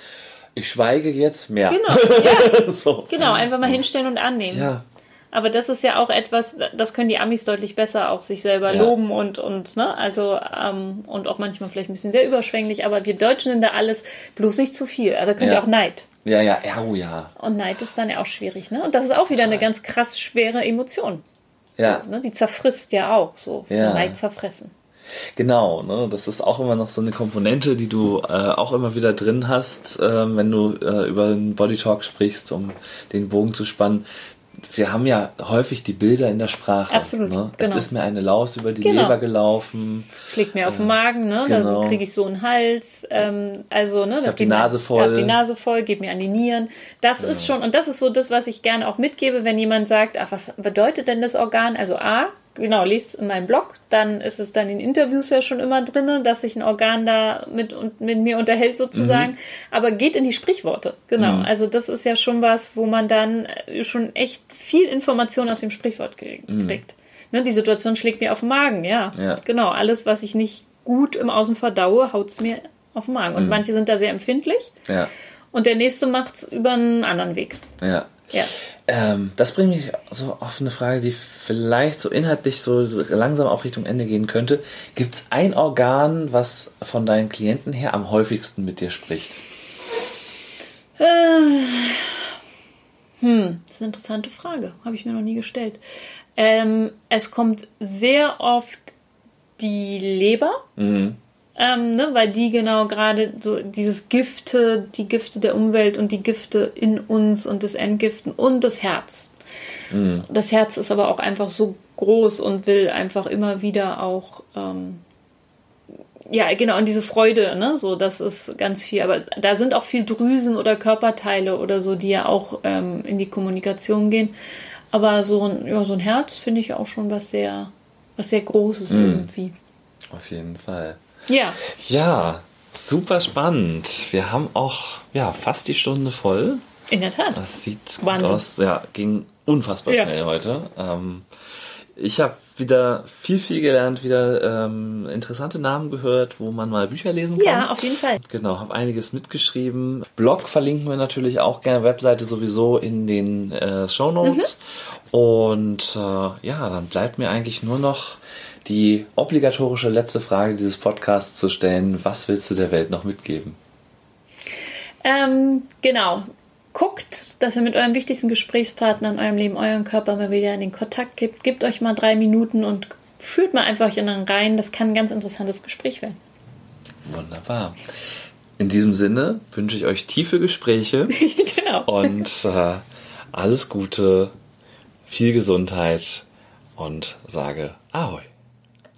Speaker 1: Ich schweige jetzt mehr.
Speaker 2: Genau, ja. so. genau einfach mal hinstellen und annehmen.
Speaker 1: Ja.
Speaker 2: Aber das ist ja auch etwas, das können die Amis deutlich besser auch sich selber ja. loben und, und, ne, also, ähm, und auch manchmal vielleicht ein bisschen sehr überschwänglich, aber wir Deutschen sind da alles bloß nicht zu viel. Also können ja. auch Neid.
Speaker 1: Ja, ja, ja, oh ja.
Speaker 2: Und Neid ist dann ja auch schwierig, ne? Und das ist auch wieder eine ganz krass schwere Emotion.
Speaker 1: Ja.
Speaker 2: So, ne? Die zerfrisst ja auch so. Ja. Neid zerfressen.
Speaker 1: Genau, ne? das ist auch immer noch so eine Komponente, die du äh, auch immer wieder drin hast, äh, wenn du äh, über den Body Talk sprichst, um den Bogen zu spannen. Wir haben ja häufig die Bilder in der Sprache.
Speaker 2: Absolut.
Speaker 1: Ne? Genau. Es ist mir eine Laus über die genau. Leber gelaufen.
Speaker 2: Schlägt mir auf den Magen, ne? Genau. Dann kriege ich so einen Hals. Ähm, also, ne?
Speaker 1: Das ich habe die Nase voll. Ich
Speaker 2: habe die Nase voll, geht mir an die Nieren. Das ja. ist schon, und das ist so das, was ich gerne auch mitgebe, wenn jemand sagt, ach, was bedeutet denn das Organ? Also A, genau, liest in meinem Blog, dann ist es dann in Interviews ja schon immer drin, dass sich ein Organ da mit, mit mir unterhält sozusagen, mhm. aber geht in die Sprichworte, genau. Mhm. Also das ist ja schon was, wo man dann schon echt viel Information aus dem Sprichwort kriegt. Mhm. Ne, die Situation schlägt mir auf den Magen, ja.
Speaker 1: ja.
Speaker 2: Genau, alles, was ich nicht gut im Außen verdaue, haut es mir auf den Magen. Und mhm. manche sind da sehr empfindlich.
Speaker 1: Ja.
Speaker 2: Und der nächste macht es über einen anderen Weg.
Speaker 1: Ja.
Speaker 2: Ja.
Speaker 1: Ähm, das bringt mich so auf eine Frage, die vielleicht so inhaltlich so langsam auf Richtung Ende gehen könnte. Gibt es ein Organ, was von deinen Klienten her am häufigsten mit dir spricht?
Speaker 2: Äh, hm, das ist eine interessante Frage. Habe ich mir noch nie gestellt. Ähm, es kommt sehr oft die Leber.
Speaker 1: Mhm.
Speaker 2: Ähm, ne, weil die genau gerade so dieses Gifte, die Gifte der Umwelt und die Gifte in uns und das Entgiften und das Herz. Mhm. Das Herz ist aber auch einfach so groß und will einfach immer wieder auch ähm, ja, genau, und diese Freude, ne, so, das ist ganz viel. Aber da sind auch viel Drüsen oder Körperteile oder so, die ja auch ähm, in die Kommunikation gehen. Aber so ein, ja, so ein Herz finde ich auch schon was sehr, was sehr Großes mhm. irgendwie.
Speaker 1: Auf jeden Fall.
Speaker 2: Ja.
Speaker 1: Ja, super spannend. Wir haben auch ja, fast die Stunde voll.
Speaker 2: In der Tat.
Speaker 1: Das sieht Wahnsinn. gut aus. Ja, ging unfassbar ja. schnell heute. Ähm, ich habe wieder viel, viel gelernt, wieder ähm, interessante Namen gehört, wo man mal Bücher lesen kann.
Speaker 2: Ja, auf jeden Fall.
Speaker 1: Genau, habe einiges mitgeschrieben. Blog verlinken wir natürlich auch gerne, Webseite sowieso in den äh, Show Notes. Mhm. Und äh, ja, dann bleibt mir eigentlich nur noch die obligatorische letzte Frage dieses Podcasts zu stellen. Was willst du der Welt noch mitgeben?
Speaker 2: Ähm, genau. Guckt, dass ihr mit eurem wichtigsten Gesprächspartner in eurem Leben euren Körper mal wieder in den Kontakt gibt. Gebt euch mal drei Minuten und fühlt mal einfach in den rein. Das kann ein ganz interessantes Gespräch werden.
Speaker 1: Wunderbar. In diesem Sinne wünsche ich euch tiefe Gespräche
Speaker 2: genau.
Speaker 1: und äh, alles Gute, viel Gesundheit und sage Ahoi.